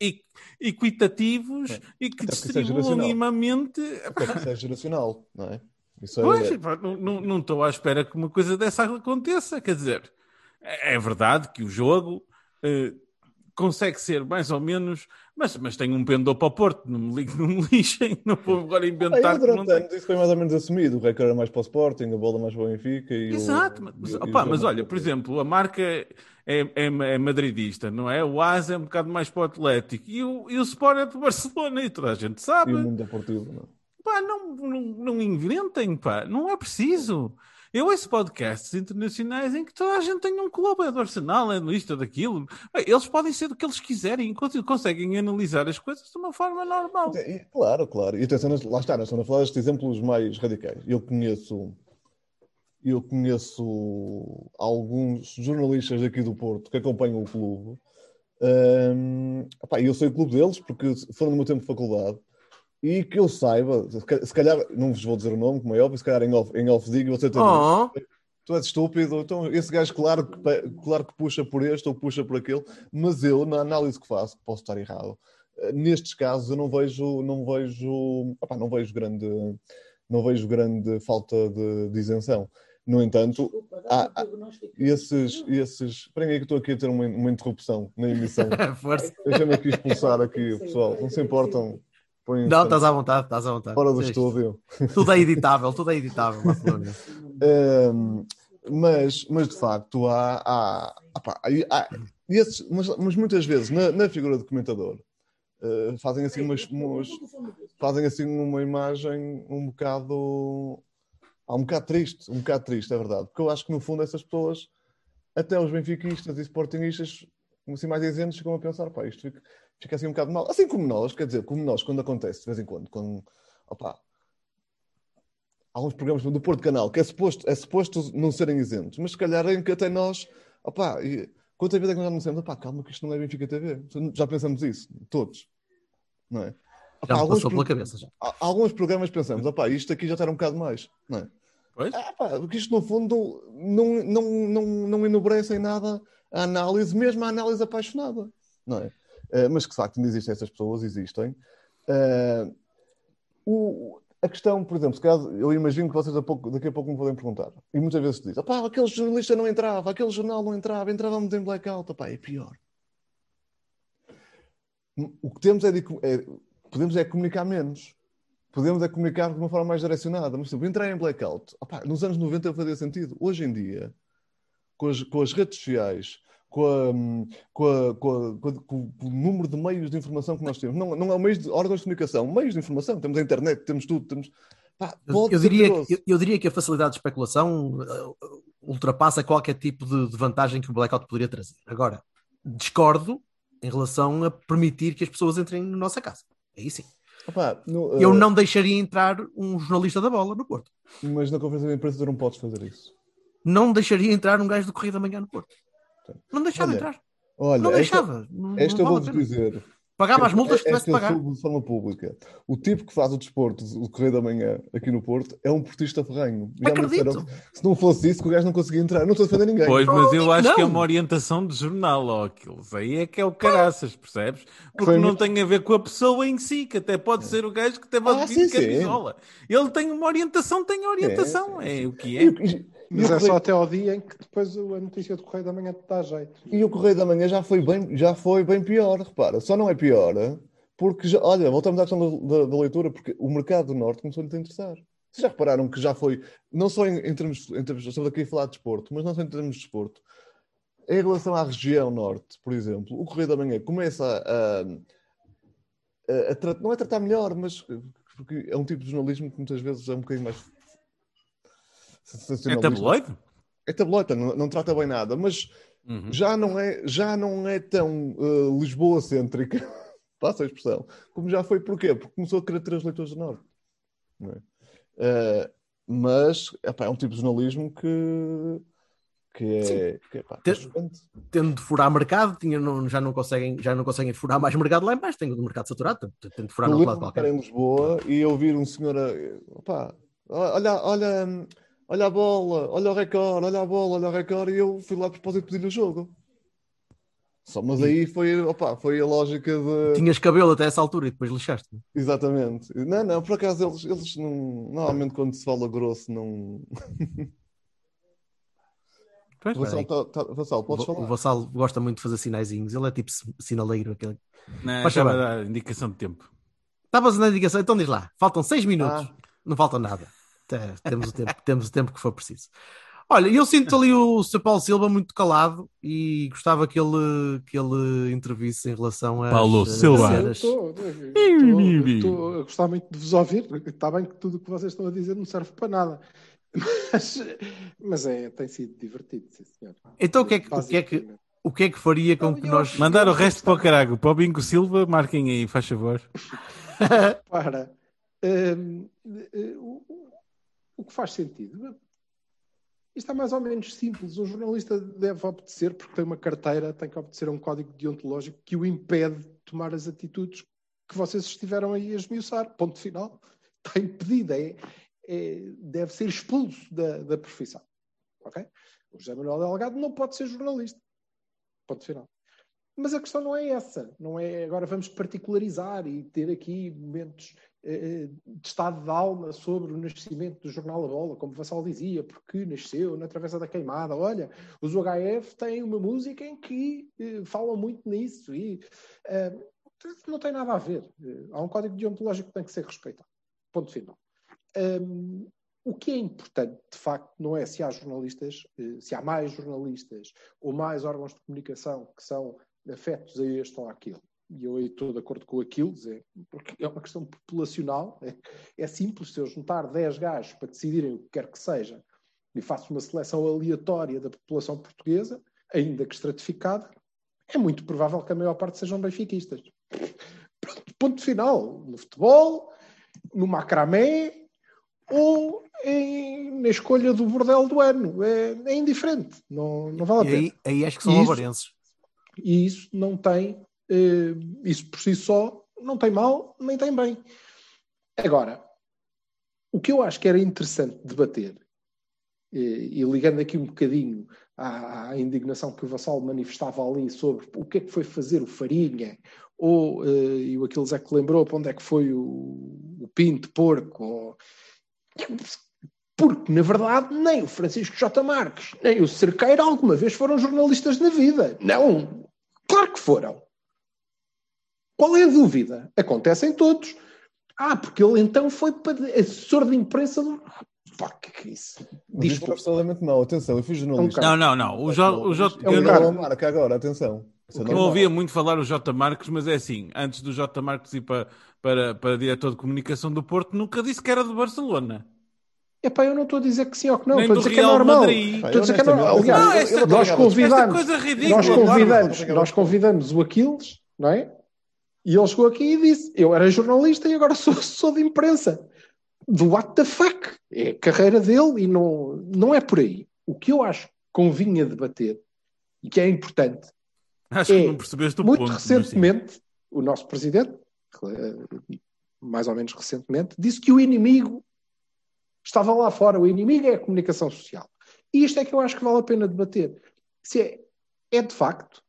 equ- equitativos e que Até é distribuam minimamente. Até porque isso é geracional, não é? Isso é, Pois, pá, não- estou à espera que uma coisa dessa aconteça. Quer dizer, é é verdade que o jogo eh, consegue ser mais ou menos, mas, mas tem um pendor para o Porto, não me, li- não me lixem, não vou agora Ah, inventar durante anos isso foi mais ou menos assumido. O recorde era mais para o Sporting, a bola mais para o Benfica. E o- Exato, mas, e o- e o mas olha, para o por exemplo, a marca é, é, é madridista, não é? O Asa é um bocado mais para o Atlético e o, e o Sport é do Barcelona e toda a gente sabe. E o mundo deportivo, não é? Pá, não, não, não inventem, pá, não é preciso. Eu ouço podcasts internacionais em que toda a gente tem um clube, é do Arsenal, é do isto, é daquilo. Eles podem ser do que eles quiserem, enquanto conseguem analisar as coisas de uma forma normal. E- Claro, claro. E atenção, lá está, nós estamos a falar destes exemplos mais radicais. Eu conheço, eu conheço alguns jornalistas aqui do Porto que acompanham o clube. Hum, epá, eu sei o clube deles porque foram no meu tempo de faculdade. E que eu saiba, se ca- se calhar, não vos vou dizer o nome, como é óbvio, se calhar em off, em off digo, você tem Oh, tu és estúpido, então esse gajo claro que, claro que puxa por este ou puxa por aquele, mas eu, na análise que faço, que posso estar errado, eh, nestes casos eu não vejo, não vejo, opá, não vejo grande, não vejo grande falta de, de isenção. No entanto, há, há esses, esses, esperem aí que estou aqui a ter uma, uma interrupção na emissão. *laughs* força. Deixa-me aqui expulsar aqui o pessoal, não se importam. Põem- Não, estás à vontade, estás à vontade. Fora do Isto- estúdio. Tudo é editável, tudo é editável. Um, *laughs* mas, mas de facto há, há, opá, há- esses, mas, mas muitas vezes na, na figura do comentador uh, fazem assim umas, umas- fazem assim uma imagem um bocado há um bocado triste, um bocado triste, é verdade, porque eu acho que no fundo essas pessoas, até os benfiquistas e sportingistas, assim mais isentos, ficam a pensar, pá, isto fica, fica assim um bocado mal. Assim como nós, quer dizer, como nós, quando acontece de vez em quando, quando, opá, há uns programas do Porto Canal que é suposto, é suposto não serem isentos, mas se calhar em que até nós, opá, e quantas vezes é que nós não dissemos, opá, calma que isto não é Benfica TV. Já pensamos isso, todos. Não é? Já alguns passou pela cabeça já. Alguns programas pensamos, opá, isto aqui já está um bocado mais, não é? Pois? Ah, pá, porque isto no fundo não, não, não, não enobrece em nada a análise, mesmo a análise apaixonada, não é? Eh, mas que de facto ainda existem essas pessoas, existem. Eh, o- a questão, por exemplo, se eu imagino que vocês a pouco- daqui a pouco me podem perguntar, e muitas vezes se diz, opá, aquele jornalista não entrava, aquele jornal não entrava, entrávamos em blackout, opá, é pior. O que temos é, de, é- podemos é comunicar menos. Podemos é comunicar de uma forma mais direcionada. Mas, exemplo, entrar em blackout, opá, nos anos 90 fazia sentido. Hoje em dia, com as, com as redes sociais, com, a, com, a- com a- com o número de meios de informação que nós temos, não, não é meios de órgãos de comunicação, meios de informação. Temos a internet, temos tudo. Temos, pá, Eu, eu diria, eu, eu diria que a facilidade de especulação uh, ultrapassa qualquer tipo de, de vantagem que o blackout poderia trazer. Agora, discordo em relação a permitir que as pessoas entrem na nossa casa. Aí sim. Opá, no, Eu eh, não deixaria entrar um jornalista da bola no Porto. Mas na conferência de imprensa tu não podes fazer isso. não deixaria entrar um gajo do Correio da Manhã no Porto. Não deixava Olha, entrar. Olha, não esta- deixava. Não, Esta não eu a vou-vos pena. dizer. Pagava as Esta- multas que tivesse esta de pagar. de pública. O tipo que faz o desporto, o Correio da Manhã, aqui no Porto, é um portista ferranho. Já Acredito. disseram se não fosse isso, que o gajo não conseguia entrar. Não estou a defender ninguém. Pois, mas eu acho que é não. uma orientação de jornal, ó, aqueles. Aí é que é o caraças, percebes? Porque Foi não muito- tem a ver com a pessoa em si, que até pode ser o gajo que teve a Ah, sim. camisola. Ele tem uma orientação, tem orientação. sim, É o que é. e- e Mas é Correio- só até ao dia em que depois a notícia do Correio da Manhã te dá jeito. E o Correio da Manhã já foi bem, já foi bem pior, repara. Só não é pior porque, já, olha, voltamos à questão da, da- da leitura, porque o mercado do Norte começou-lhe a interessar. Vocês já repararam que já foi, não só em, em termos, em termos, estamos aqui a falar de desporto, mas não só em termos de desporto. Em relação à região Norte, por exemplo, o Correio da Manhã começa a, a, a tra- não é tratar melhor, mas porque é um tipo de jornalismo que muitas vezes é um bocadinho mais É sensacionalista. tabloide? É tabloide, não, não trata bem nada, mas Uhum. já não é, já não é tão uh, Lisboa-cêntrica, *laughs* passa a expressão, como já foi. Porquê? Porque começou a querer ter os leitores do Norte. é? Uh, mas epá, é um tipo de jornalismo que, que é, que é, pá. Tendo de furar mercado, tinha, não- já, não conseguem, já não conseguem furar mais mercado lá em baixo. Tenho o mercado saturado, tendo de furar no outro lado qualquer. em Lisboa e ouvir um senhor a, opá, olha, olha, olha a bola, olha o recorde, olha a bola, olha o recorde, e eu fui lá a propósito pedir-lhe o jogo. Só, mas aí foi, opá, foi a lógica de. Tinhas cabelo até essa altura e depois lixaste. Exatamente. Não, não, por acaso eles, eles não. Normalmente quando se fala grosso, não. *laughs* Pois, Vassal, tá- tá- Vassal, O, podes o falar? Vassal gosta muito de fazer sinaizinhos. Ele é tipo si- sinaleiro. Aquele... Não, vai favor. dar indicação de tempo. Estavas na indicação, então diz lá. Faltam seis minutos. Ah. Não falta nada. Te- Temos o tempo, temos o tempo que for preciso. Olha, eu sinto ali o Sr. Paulo Silva muito calado e gostava que ele, que ele intervisse em relação a. Paulo Silva. Eu estou a gostar muito de vos ouvir. Está bem que tudo o que vocês estão a dizer não serve para nada. *laughs* Mas, mas é, tem sido divertido, sim, senhor. Então o que é que, o que, é que, o que, é que faria com que nós. Mandar o resto para o carago. Para o Bingo Silva, marquem aí, faz favor. *laughs* Para. hum, eh, o, que faz sentido? Isto é mais ou menos simples. Um jornalista deve obedecer, porque tem uma carteira, tem que obedecer a um código deontológico que o impede de tomar as atitudes que vocês estiveram aí a esmiuçar. Ponto final. Está impedido. É, é- deve ser expulso da, da profissão. Ok? O José Manuel Delgado não pode ser jornalista. Ponto final. Mas a questão não é essa. Não é agora vamos particularizar e ter aqui momentos de estado de alma sobre o nascimento do jornal A Bola, como Vassal dizia, porque nasceu na Travessa da Queimada. Olha, os UHF têm uma música em que eh, falam muito nisso e eh, não tem nada a ver. Eh, há um código deontológico que tem que ser respeitado. Ponto final. Um, o que é importante, de facto, não é se há jornalistas, eh, se há mais jornalistas ou mais órgãos de comunicação que são afetos a este ou àquele. E eu aí estou de acordo com aquilo, é, porque é uma questão populacional. É, é simples, se eu juntar 10 gajos para decidirem o que quer que seja e faço uma seleção aleatória da população portuguesa, ainda que estratificada, é muito provável que a maior parte sejam benfiquistas. Pronto, ponto final. No futebol, no macramé ou em- na escolha do bordel do ano. É, é indiferente. Não, não vale a E pena. aí, aí acho que são avarenses. E isso não tem, isso por si só, não tem mal, nem tem bem. Agora, o que eu acho que era interessante debater, eh, e ligando aqui um bocadinho à, à indignação que o Vassal manifestava ali sobre o que é que foi fazer o Farinha, ou, eh, e o Aquiles é que lembrou para onde é que foi o, o Pinto Porco, ou- porque, na verdade, nem o Francisco J. Marques, nem o Cerqueira alguma vez foram jornalistas na vida. Não. Claro que foram. Qual é a dúvida? Acontecem todos. Ah, porque ele então foi para assessor de imprensa do. Pá, que que é isso? Diz não é absolutamente mau, atenção, eu fui jornalista. Não, não, não. O J, o J, É um eu Eu não, não vou marca agora, atenção. É não normal. ouvia muito falar o J. Marcos, mas é assim, antes do J. Marcos ir para, para, para diretor de comunicação do Porto, nunca disse que era de Barcelona. Epá, eu não estou a dizer que sim ou que não, Nem estou a do dizer que é Real normal. Madrid. Estou a dizer que é normal. Aliás, Não, esta- nós convidamos, coisa ridícula, nós convidamos, nós convidamos o Aquiles, não é? E ele chegou aqui e disse: Eu era jornalista e agora *laughs* sou, sou de imprensa. Do what the fuck? É a carreira dele e não, não é por aí. o que eu acho que convinha debater e que é importante Acho é, que não percebeste o muito ponto. sim. recentemente, o nosso presidente, eh, mais ou menos recentemente, disse que o inimigo estava lá fora. O inimigo é a comunicação social. E isto é que eu acho que vale a pena debater. Se é, é de facto.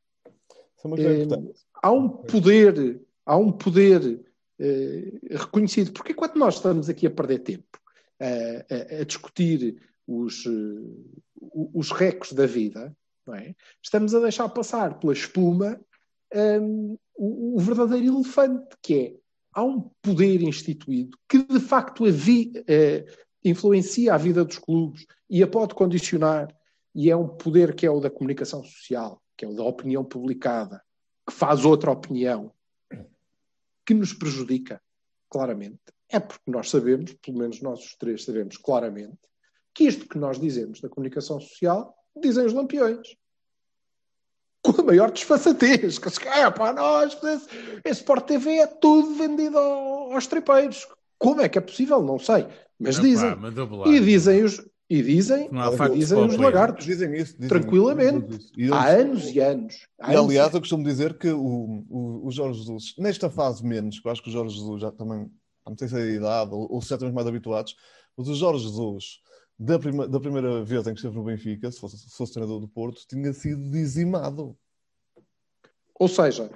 É eh, importante. há um poder, há um poder eh, reconhecido. Porque quando nós estamos aqui a perder tempo eh, a, a discutir os, eh, os recos da vida, é? estamos a deixar passar pela espuma hum, o, o verdadeiro elefante, que é há um poder instituído que de facto a vi- eh, influencia a vida dos clubes e a pode condicionar, e é um poder que é o da comunicação social, que é o da opinião publicada, que faz outra opinião, que nos prejudica, claramente. É porque nós sabemos, pelo menos nós os três sabemos claramente, que isto que nós dizemos da comunicação social, dizem os lampiões. Com a maior desfaçatez. Que se- é pá, nós, esse, Sport TV é tudo vendido ao- aos tripeiros. Como é que é possível? Não sei. Mas Epá, dizem. mas. E dizem os, e dizem, e dizem o os lagartos. Dizem isso. Dizem Tranquilamente. isso. E, Há eles- anos e anos. Há e anos aliás, eu costumo dizer que o, o, o Jorge Jesus, nesta fase menos, que eu acho que o Jorge Jesus já também, não sei se é a idade ou, ou se já estamos mais habituados, mas o Jorge Jesus, da, prima, da primeira vez em que esteve no Benfica, se fosse, se fosse treinador do Porto, tinha sido dizimado. Ou seja,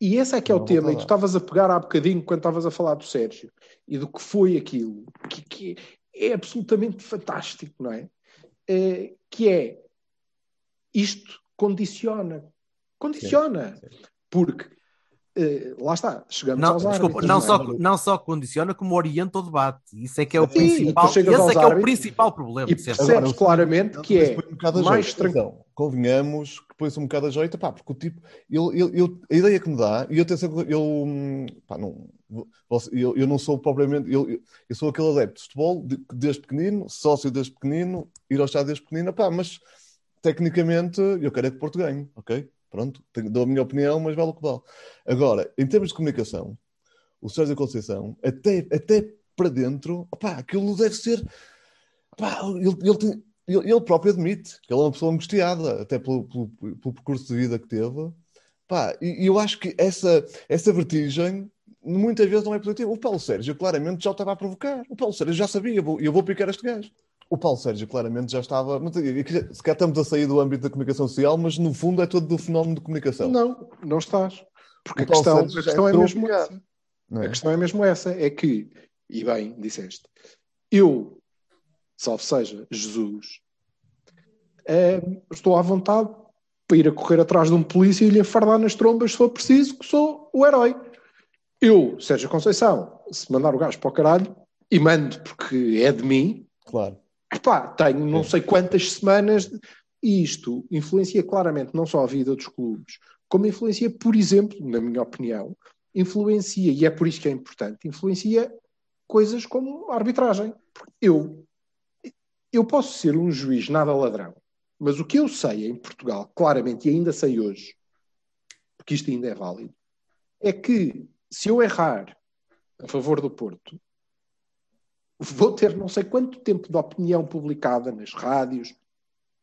e esse é que é o Não vou tema, e tu estavas a pegar há bocadinho quando estavas a falar do Sérgio e do que foi aquilo, que, que é absolutamente fantástico, não é? Eh, que é isto condiciona. Condiciona. Porque eh, lá está, chegamos Não, aos desculpa, árbitros. não, é? só, não só condiciona, como orienta o debate. Isso é que é o Sim, principal. Esse é que é o principal problema. E percebes Agora, claramente que é mais tranquilo. Convenhamos que põe-se um bocado a jeito, pá, porque o tipo, ele, ele- ele- a ideia que me dá, e eu, atenção, que eu, hum, pá, não, eu, eu não sou propriamente, eu, eu- sou aquele adepto de futebol de- desde pequenino, sócio desde pequenino, ir ao estádio desde pequenino, pá, mas tecnicamente eu quero é que Porto ganhe, ok? Pronto, tenho- dou a minha opinião, mas vale o que vale. Agora, em termos de comunicação, o Sérgio Conceição, até, até para dentro, pá, aquilo deve ser. Pá, ele, ele, tem- ele- ele próprio admite que ele é uma pessoa angustiada, até pelo, pelo, pelo percurso de vida que teve. Pá, e, e eu acho que essa, essa vertigem muitas vezes não é positiva. O Paulo Sérgio claramente já o estava a provocar. O Paulo Sérgio já sabia, eu vou, eu vou picar este gajo. O Paulo Sérgio claramente já estava. Se calhar estamos a sair do âmbito da comunicação social, mas no fundo é todo do fenómeno de comunicação. Não, não estás. Porque a questão, a já questão é a mesmo essa. é? A questão é mesmo essa, é que, e bem, disseste, eu, salvo seja, Jesus, eh, estou à vontade para ir a correr atrás de um polícia e lhe afardar nas trombas se for preciso, que sou o herói. Eu, Sérgio Conceição, se mandar o gajo para o caralho, e mando porque é de mim, Claro. Epá, tenho não sei quantas semanas e isto influencia claramente não só a vida dos clubes, como influencia, por exemplo, na minha opinião, influencia, e é por isso que é importante, influencia coisas como a arbitragem. Eu, eu posso ser um juiz nada ladrão, mas o que eu sei em Portugal, claramente, e ainda sei hoje, porque isto ainda é válido, é que se eu errar a favor do Porto, vou ter não sei quanto tempo de opinião publicada nas rádios,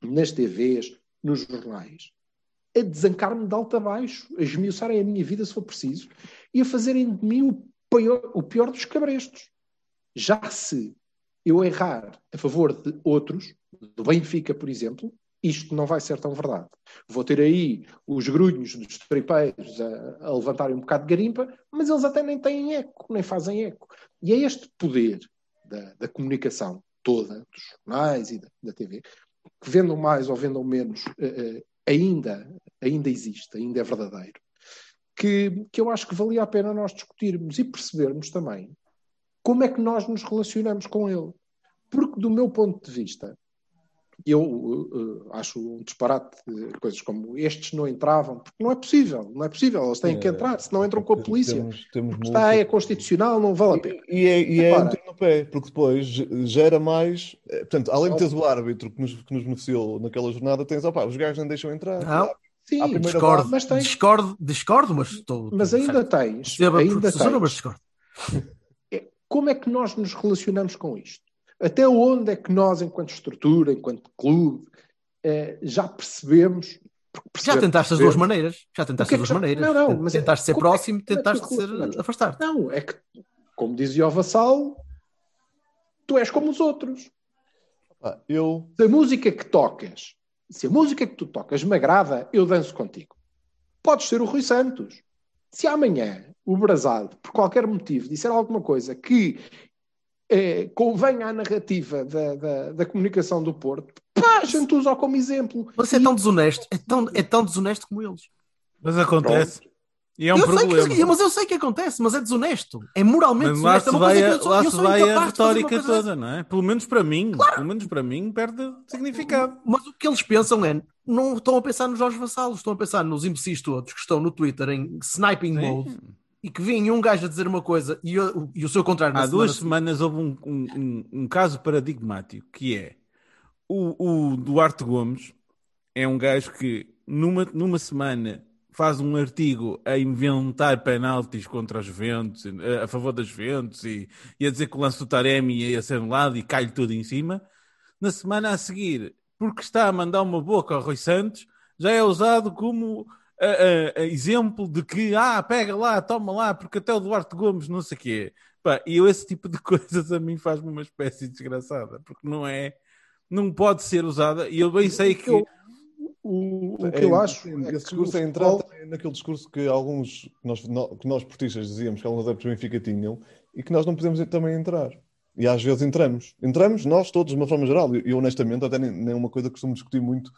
nas TVs, nos jornais, a desancar-me de alto a baixo, a esmiuçarem a minha vida se for preciso e a fazerem de mim o pior, o pior dos cabrestos. Já se eu errar a favor de outros, do Benfica, por exemplo, isto não vai ser tão verdade. Vou ter aí os grunhos dos tripeiros a, a levantarem um bocado de garimpa, mas eles até nem têm eco, nem fazem eco. E é este poder da, da comunicação toda, dos jornais e da, da TV, que vendam mais ou vendam menos, eh, eh, ainda, ainda existe, ainda é verdadeiro. Que, que eu acho que valia a pena nós discutirmos e percebermos também como é que nós nos relacionamos com ele. Porque, do meu ponto de vista, eu uh, acho um disparate uh, coisas como estes não entravam, porque não é possível, não é possível, eles têm que entrar, se não entram com a polícia. Temos, temos Está, é constitucional, não vale a pena. E é, e é um no pé, porque depois gera mais. eh, Portanto, além de teres o árbitro que nos, que nos beneficiou naquela jornada, tens, opá, os gajos não deixam entrar. Não, Sim, discordo, mas tens- discordo, discordo, mas estou. Mas ainda tens, Perceba a ainda tens. mas discordo. *laughs* como é que nós nos relacionamos com isto? Até onde é que nós, enquanto estrutura, enquanto clube, eh, já percebemos. Já tentaste as duas maneiras. Já O tentaste é as duas já- maneiras. Não, não, mas é- tentaste ser como é que- próximo, é tentaste ser relacionas? afastar. Não, é que, como dizia o Vassal, tu és como os outros. Pá, eu, Se a música que tocas, se a música que tu tocas me agrada, eu danço contigo. Podes ser o Rui Santos. Se amanhã o Brasado, por qualquer motivo, disser alguma coisa que eh, convenha à narrativa da, da, da comunicação do Porto, pá, a gente usa como exemplo. Você é tão desonesto, é tão, é tão desonesto como eles. Mas acontece. E é um eu sei problema. que, mas eu sei que acontece, mas é desonesto. É moralmente Mas lá desonesto. se É uma vai, coisa a, eu lá eu se vai a retórica toda, não é? Pelo menos para mim, pelo menos para mim, perde significado. Mas o que eles pensam é, não estão a pensar nos Jorge Vassalos, estão a pensar nos imbecis todos que estão no Twitter em sniping Sim. mode e que vinha um gajo a dizer uma coisa e, o- e o seu contrário Há duas semana semanas houve um, um- um- um caso paradigmático que é o, o Duarte Gomes é um gajo que numa, numa semana faz um artigo a inventar penaltis contra os Juventus, a, a favor das Juventus e, e a dizer que o lance do Taremi ia ser anulado e cai-lhe tudo em cima. Na semana a seguir, porque está a mandar uma boca ao Rui Santos, já é usado como a- a- a exemplo de que, ah, pega lá, toma lá, porque até o Duarte Gomes não sei o quê. Pá, e eu esse tipo de *laughs* coisas a mim faz-me uma espécie desgraçada, porque não é, não pode ser usada, e eu bem sei que... O, o É, que eu acho sim, é esse que discurso é entrar naquele discurso que alguns que nós, que nós portistas dizíamos que alguns adeptos do Benfica tinham e que nós não podemos também entrar. E às vezes entramos. Entramos, nós todos, de uma forma geral. E eu, honestamente, até nem, nem é uma coisa que costumo discutir muito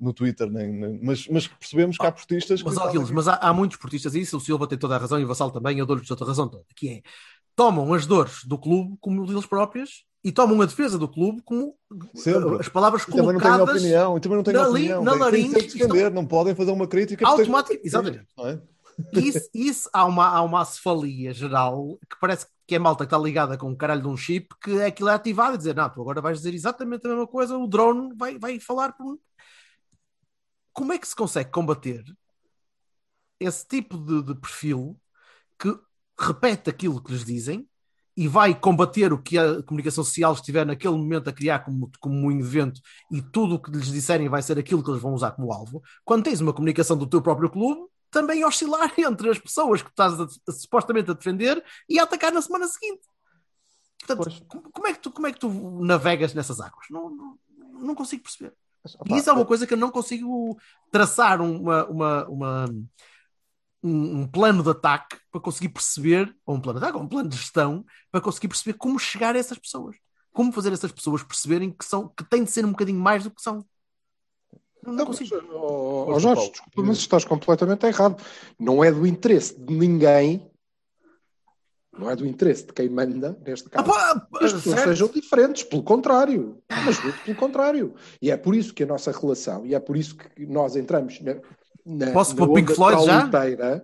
no Twitter, nem, nem- mas, mas percebemos que há portistas que. Mas, ó, Aquiles, mas há, há muitos portistas, e isso o Silva tem toda a razão e o Vassal também, eu dou-lhes toda a razão toda, que é, tomam as dores do clube como deles próprias e tomam a defesa do clube como Sempre. as palavras E também não tenho colocadas opinião, também não tenho na, opinião. na tem que laringe se defender, não podem fazer uma crítica. automática. Exatamente. é? Isso, isso há, uma, há uma geral que parece que é malta que está ligada com um caralho de um chip que aquilo é ativado e dizer, não, tu agora vais dizer exatamente a mesma coisa, o drone vai, vai falar por... Como é que se consegue combater esse tipo de, de perfil que repete aquilo que lhes dizem e vai combater o que a comunicação social estiver naquele momento a criar como, como um evento e tudo o que lhes disserem vai ser aquilo que eles vão usar como alvo, quando tens uma comunicação do teu próprio clube, também oscilar *laughs* entre as pessoas que estás a- a- supostamente a defender e a atacar na semana seguinte. Portanto, como, como é que tu, como é que tu navegas nessas águas? Não, não, não consigo perceber. E isso é uma coisa que eu não consigo traçar uma, uma, uma- um, um plano de ataque para conseguir perceber, ou um plano de ataque, ou um plano de gestão, para conseguir perceber como chegar a essas pessoas. Como fazer essas pessoas perceberem que, são, que têm de ser um bocadinho mais do que são. Não, não consigo. Ó ó, Jorge, desculpa, mas estás completamente errado. Não é do interesse de ninguém, não é do interesse de quem manda, neste caso, que as pessoas certo. sejam diferentes, pelo contrário. Mas muito pelo contrário. E é por isso que a nossa relação, e é por isso que nós entramos na. Posso pôr Pink Floyd já?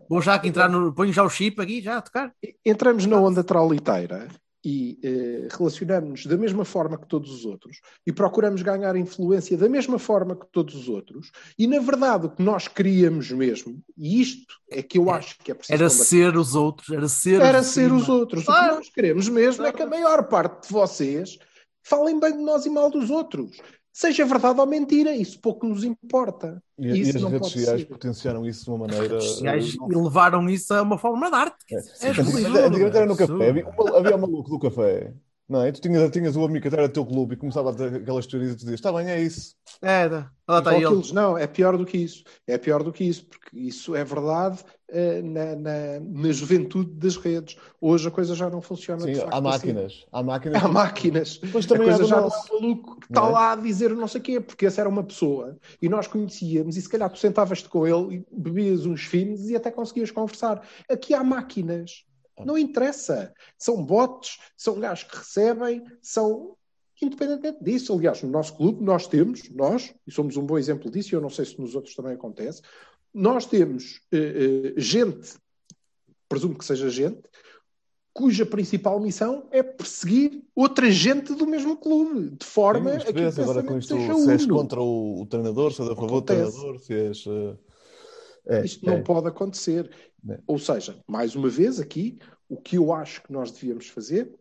Vou já aqui entrar no. Ponho já o chip aqui, já a tocar. entramos na onda trauliteira e eh, relacionamos-nos da mesma forma que todos os outros e procuramos ganhar influência da mesma forma que todos os outros e na verdade o que nós queríamos mesmo e isto é que eu acho que é preciso Era combater. ser os outros, era ser era os ser cima. os outros o que nós queremos mesmo é que a maior parte de vocês falem bem de nós e mal dos outros seja verdade ou mentira isso pouco nos importa E, e isso as não redes pode sociais ser. potenciaram isso de uma maneira. Os sociais eh, levaram isso a uma forma de arte. É, *laughs* Antigamente antigamente era no café, havia, havia o maluco do café, não é? Tu tinhas, tinhas o amigo que era do teu clube e começava a ter aquelas teorias e tu dizias: está bem, é isso. Era. Lá está ele. não, é pior do que isso. É pior do que isso, porque isso é verdade eh, na, na, na juventude das redes. Hoje a coisa já não funciona Sim, de facto há assim. máquinas. Há máquinas. Há máquinas. Mas também a há coisa já nosso. não é um maluco que está é? lá a dizer não sei o quê, porque esse era uma pessoa e nós conhecíamos e se calhar tu sentavas-te com ele e bebias uns fins e até conseguias conversar. Aqui há máquinas. Não interessa. São bots, são gajos que recebem, são independentemente disso. Aliás, no nosso clube nós temos, nós, e somos um bom exemplo disso, e eu não sei se nos outros também acontece, nós temos eh, eh, gente, presumo que seja gente, cuja principal missão é perseguir outra gente do mesmo clube, de forma Sim, a que o agora com isto, seja se és uno. contra o, o treinador, se és a favor do Acontece. treinador, se és. eh, é, Isto não é. pode acontecer. Ou seja, mais uma vez aqui, o que eu acho que nós devíamos fazer,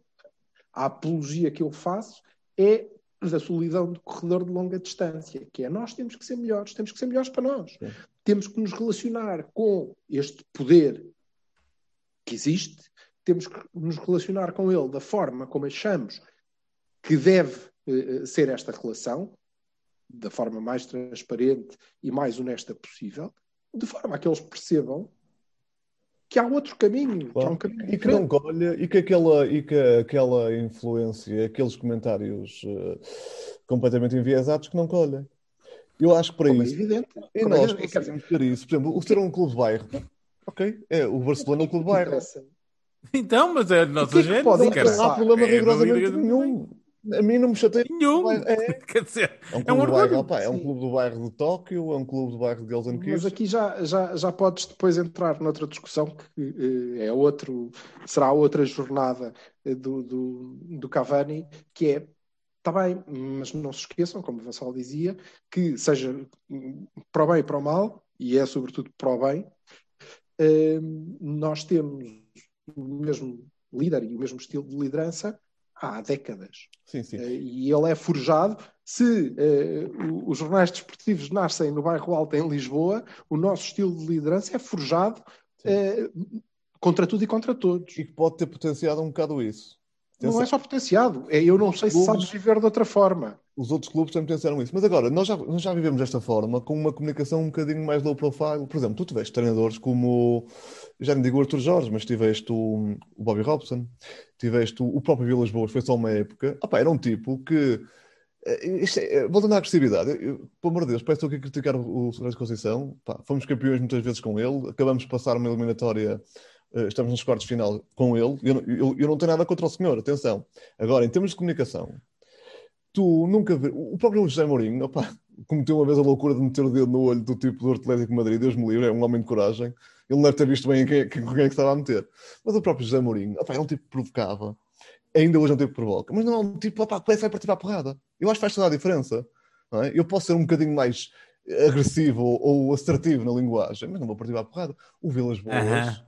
a apologia que eu faço, é da solidão do corredor de longa distância, que é nós temos que ser melhores, temos que ser melhores para nós. Temos que nos relacionar com este poder que existe, temos que nos relacionar com ele da forma como achamos que deve eh, ser esta relação, da forma mais transparente e mais honesta possível, de forma a que eles percebam que há outro caminho, que há um caminho E que não colha, e que aquela, e que aquela influência, aqueles comentários uh, completamente enviesados que não colhem. Eu acho que para Como é isso. evidente. E Como é- nós dizer, conseguimos ter isso. Por exemplo, o ser um clube de bairro. Ok, é o Barcelona é um clube de bairro. interessa. Então, mas é O nossa que é que gente. pode Não, há problema É, rigorosamente nenhum. A mim não me chateia. Nenhum. É, *laughs* Quer dizer, é um é um clube do bairro, orgulho. opá, é um clube do bairro de Tóquio, é um clube do bairro de Mas Gelsenkirchen. aqui já, já, já podes depois entrar noutra discussão que eh, é outro, será outra jornada eh, do, do, do Cavani, que é está bem, mas não se esqueçam, como o Vassal dizia, que seja para o bem e para o mal, e é sobretudo para o bem, eh, nós temos o mesmo líder e o mesmo estilo de liderança há décadas. Sim, sim. Eh, e ele é forjado. Se o- os jornais desportivos nascem no bairro Alto em Lisboa, o nosso estilo de liderança é forjado eh, contra tudo e contra todos. E que pode ter potenciado um bocado isso. Não Atenção. é só potenciado, é eu não sei se sabes viver de outra forma. Os outros clubes também pensaram isso. Mas agora, nós já, nós já vivemos desta forma, com uma comunicação um bocadinho mais low profile. Por exemplo, tu tiveste treinadores como, já não digo o Arthur Jorge, mas tiveste o, o Bobby Robson, tiveste o, o próprio Vilas Boas, foi só uma época. Ah, pá, era um tipo que. eh, isto é- eh, voltando à agressividade, eu, pelo amor de Deus, parece que a criticar o, Sérgio Conceição. Pá, fomos campeões muitas vezes com ele, acabamos de passar uma eliminatória, eh, estamos nos quartos de final com ele. Eu, eu, eu não tenho nada contra o senhor, atenção. Agora, em termos de comunicação, tu nunca vês. O próprio José Mourinho, opá, cometeu uma vez a loucura de meter o dedo no olho do tipo do Atlético de Madrid, Deus me livre, é um homem de coragem. Ele não deve ter visto bem quem, quem, quem é que estava a meter. Mas o próprio José Mourinho, opá, é um tipo que provocava. Ainda hoje é um tipo que provoca. Mas não é um tipo que parece que vai partir para a porrada. Eu acho que faz toda a diferença. é? Eu posso ser um bocadinho mais agressivo ou, assertivo na linguagem, mas não vou partir para a porrada. O Vilas Boas, Aham.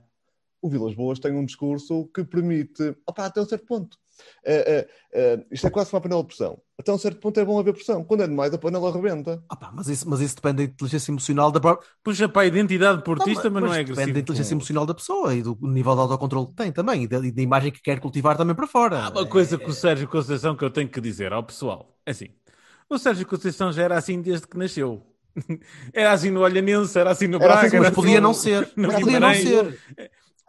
o Vilas Boas tem um discurso que permite, opá, até um certo ponto. É, é, é, isto é quase uma panela de pressão. Até um certo ponto é bom haver pressão. Quando é demais, a panela arrebenta. Ah pá, mas, isso, mas isso depende da inteligência emocional da própria. Puxa para a identidade portista, mas, não é Depende agressivo. da inteligência emocional da pessoa e do nível de autocontrole que tem também e da, e da imagem que quer cultivar também para fora. Há uma coisa com o Sérgio Conceição que eu tenho que dizer ao pessoal. É assim, o Sérgio Conceição já era assim desde que nasceu. *laughs* Era assim no Olhanense, era assim no Era Braga. assim, mas podia assim não ser. *laughs* no Mas podia não ser.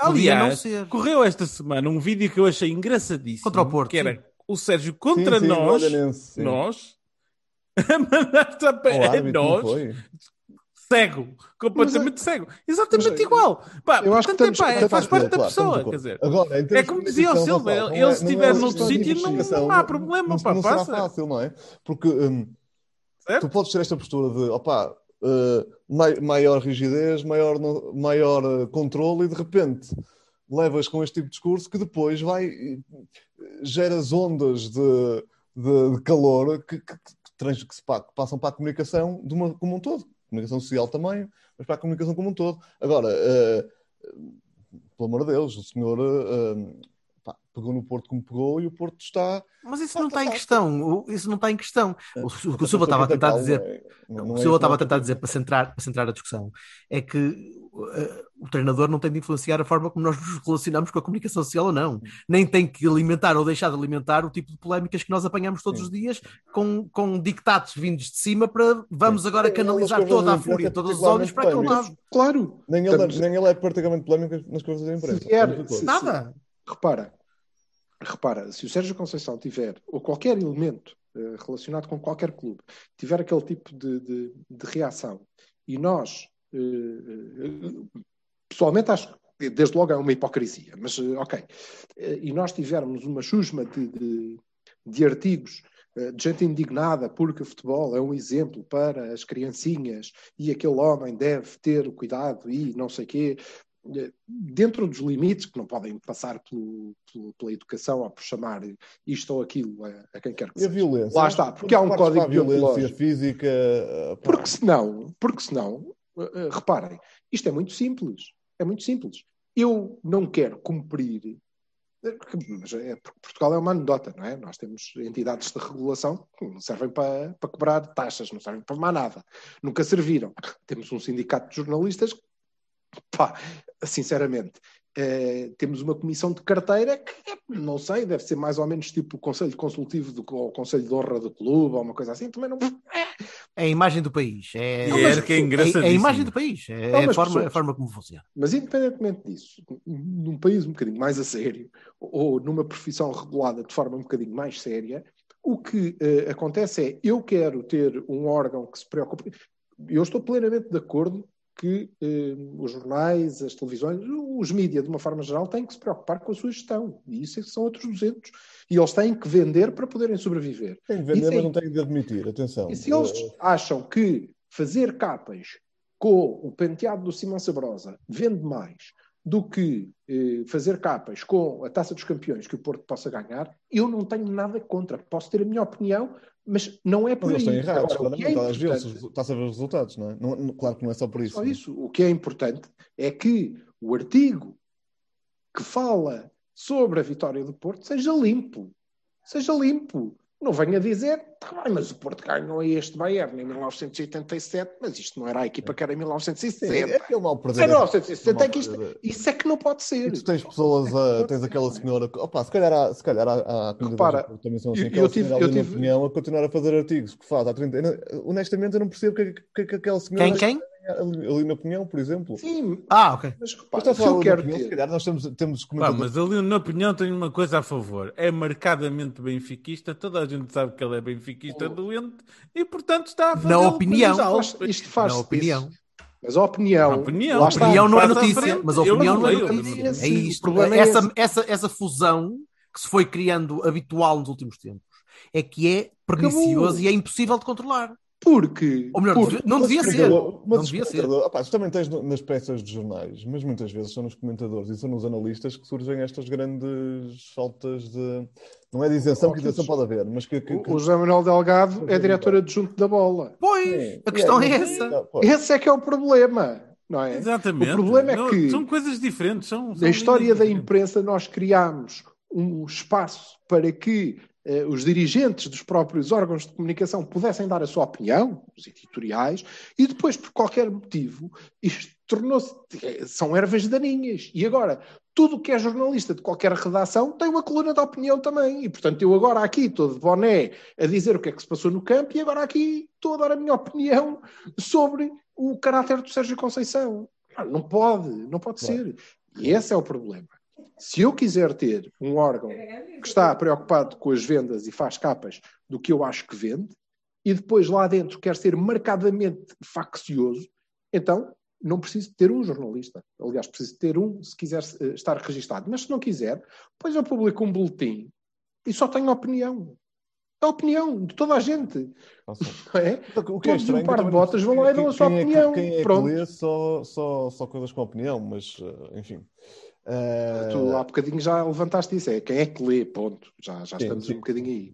Aliás, ser. correu esta semana um vídeo que eu achei engraçadíssimo. Contra o Porto, Que era sim. o Sérgio contra Sim, sim, nós. Sim. nós. *laughs* a mandar-te a nós. Cego. Completamente cego. Exatamente é, ego. Pá, eu acho que portanto, é, estamos- pá, é- estamos faz parte da Claro, pessoa. Quer dizer. Agora, termos é como dizia o Silva, ele é- se é estiver uma noutro sítio, não- não há problema, não, pá, não será passa. fácil, não é? Porque hum, tu podes ter esta postura de opá, mai- maior rigidez, maior, maior eh, controle e de repente levas com este tipo de discurso que depois vai eh, geras ondas de, de- de calor que, que, que que se pa- que passam para a comunicação de uma, como um todo. Comunicação social também, mas para a comunicação como um todo. Agora, eh, pelo amor de Deus, o senhor pá, pegou no Porto como pegou e o Porto está. Mas isso não está em questão. o- Isso não está em questão. O, o que o Silva estava a tentar calmo, dizer. é- O é Silva estava a é tentar dizer para centrar, para centrar a discussão é que uh, o treinador não tem de influenciar a forma como nós nos relacionamos com a comunicação social ou não. Nem tem que alimentar ou deixar de alimentar o tipo de polémicas que nós apanhamos todos Sim. os dias com, com dictados vindos de cima para vamos agora Sim, canalizar ele nas toda a fúria, todos os ódios para aquele lado. Claro. Nem ele, Estamos- nem ele é particularmente polémico nas coisas da imprensa. Se vier- Nada. Repara, repara, se o Sérgio Conceição tiver, ou qualquer elemento eh, relacionado com qualquer clube, tiver aquele tipo de, de- de reação, e nós, eh, eh, pessoalmente acho que desde logo é uma hipocrisia, mas ok, e nós tivermos uma chusma de, de- de artigos de gente indignada porque o futebol é um exemplo para as criancinhas e aquele homem deve ter cuidado e não sei quê, dentro dos limites que não podem passar pelo- pelo- pela educação ou por chamar isto ou aquilo a, a quem quer que E a violência? Lá está, porque há um código a deontológico. física. eh, pá, Porque senão, porque senão, eh, eh, reparem, isto é muito simples. É muito simples. Eu não quero cumprir Mas é, Portugal é uma anedota, não é? Nós temos entidades de regulação que não servem para, para cobrar taxas, não servem para mais nada. Nunca serviram. Temos um sindicato de jornalistas, pá, sinceramente, eh, temos uma comissão de carteira que, não sei, deve ser mais ou menos tipo o Conselho Consultivo do, ou o Conselho de Honra do Clube ou uma coisa assim. Também não. É a imagem do país. É, que é é, é a imagem do país. É, Não, a, forma, a forma como funciona. Mas independentemente disso, num país um bocadinho mais a sério, ou numa profissão regulada de forma um bocadinho mais séria, o que eh, acontece é, eu quero ter um órgão que se preocupe. Eu estou plenamente de acordo que eh, os jornais, as televisões, os mídias, de uma forma geral, têm que se preocupar com a sua gestão. E isso é que são outros 200. E eles têm que vender para poderem sobreviver. Tem que vender, é- mas não tem de admitir. Atenção. E se eles Eh, acham que fazer capas com o penteado do Simão Sabrosa vende mais do que eh, fazer capas com a Taça dos Campeões que o Porto possa ganhar, eu não tenho nada contra. Posso ter a minha opinião, mas não é por Mas eles aí. estão errados, Agora, que é claramente. Às vezes está a saber os resultados, não é? Não- não- claro que não é só por isso. só isso. O que é importante é que o artigo que fala sobre a vitória do Porto seja limpo. Seja limpo. Não venha dizer, tá bem, mas o Porto ganhou a este Bayern em 1987, mas isto não era a equipa que era em Sim, 1960. é aquele mal Em perder. 1960 é que isto, isso é que não pode ser. E tu tens pessoas, a, tens aquela senhora, que- opa, se calhar há, se calhar há, há Repara, que também são assim, eu- aquela eu tive- senhora eu tive- opinião a continuar a fazer artigos que faz há 30 eu não- Honestamente, eu não percebo o que, é que, que, que aquela senhora Quem, quem? Ali, ali na opinião, por exemplo. Sim, Ah, ok. mas repara, está a se falar eu quero opinião, se ter. calhar nós temos, temos Pá, mas ali, na opinião, tenho uma coisa a favor. É marcadamente benfiquista. Toda a gente sabe que ele é benfiquista doente e, portanto, está a fazer Na opinião. Faz-. Isto faz Na opinião. Mas a opinião. A opinião. lá A está. opinião não é notícia, frente. mas a opinião não não é notícia. não- É isto. É essa, esse. essa, essa fusão que se foi criando habitual nos últimos tempos é que é pernicioso Acabou. e é impossível de controlar. Porque. Ou melhor, porque não devia ser. mas Não devia ser. opá, tu também tens nas peças de jornais, mas muitas vezes são nos comentadores e são nos analistas que surgem estas grandes faltas de. Não é de isenção, que isenção pode haver, mas que. que, que... o José Manuel Delgado é diretor adjunto da bola. Pois, Sim, a questão é, mas- essa. Não, pô, Esse é que é o problema, não é? Exatamente. O problema é Não, que- São coisas diferentes. São, são Na história da imprensa, nós criámos um espaço para que eh, os dirigentes dos próprios órgãos de comunicação pudessem dar a sua opinião, os editoriais, e depois, por qualquer motivo, isto tornou-se. eh, são ervas daninhas. E agora, tudo o que é jornalista de qualquer redação tem uma coluna de opinião também. E, portanto, eu agora aqui estou de boné a dizer o que é que se passou no campo, e agora aqui estou a dar a minha opinião sobre o caráter do Sérgio Conceição. Ah, Não pode, não pode ser. E esse é o problema. Se eu quiser ter um órgão que está preocupado com as vendas e faz capas do que eu acho que vende, e depois lá dentro quer ser marcadamente faccioso, então não preciso ter um jornalista. Aliás, preciso ter um se quiser eh, estar registado. Mas se não quiser, depois eu publico um boletim e só tenho opinião. É a opinião de toda a gente. *laughs* é? O que é Todos estranho, um par de também não botas vão lá e dão a sua quem é que- opinião. Quem é que Pronto. lê só, só, só coisas com opinião, mas eh, enfim. Eh, Tu há bocadinho já levantaste isso, é quem é que lê, ponto. Já, já Sim, estamos sim. um bocadinho aí.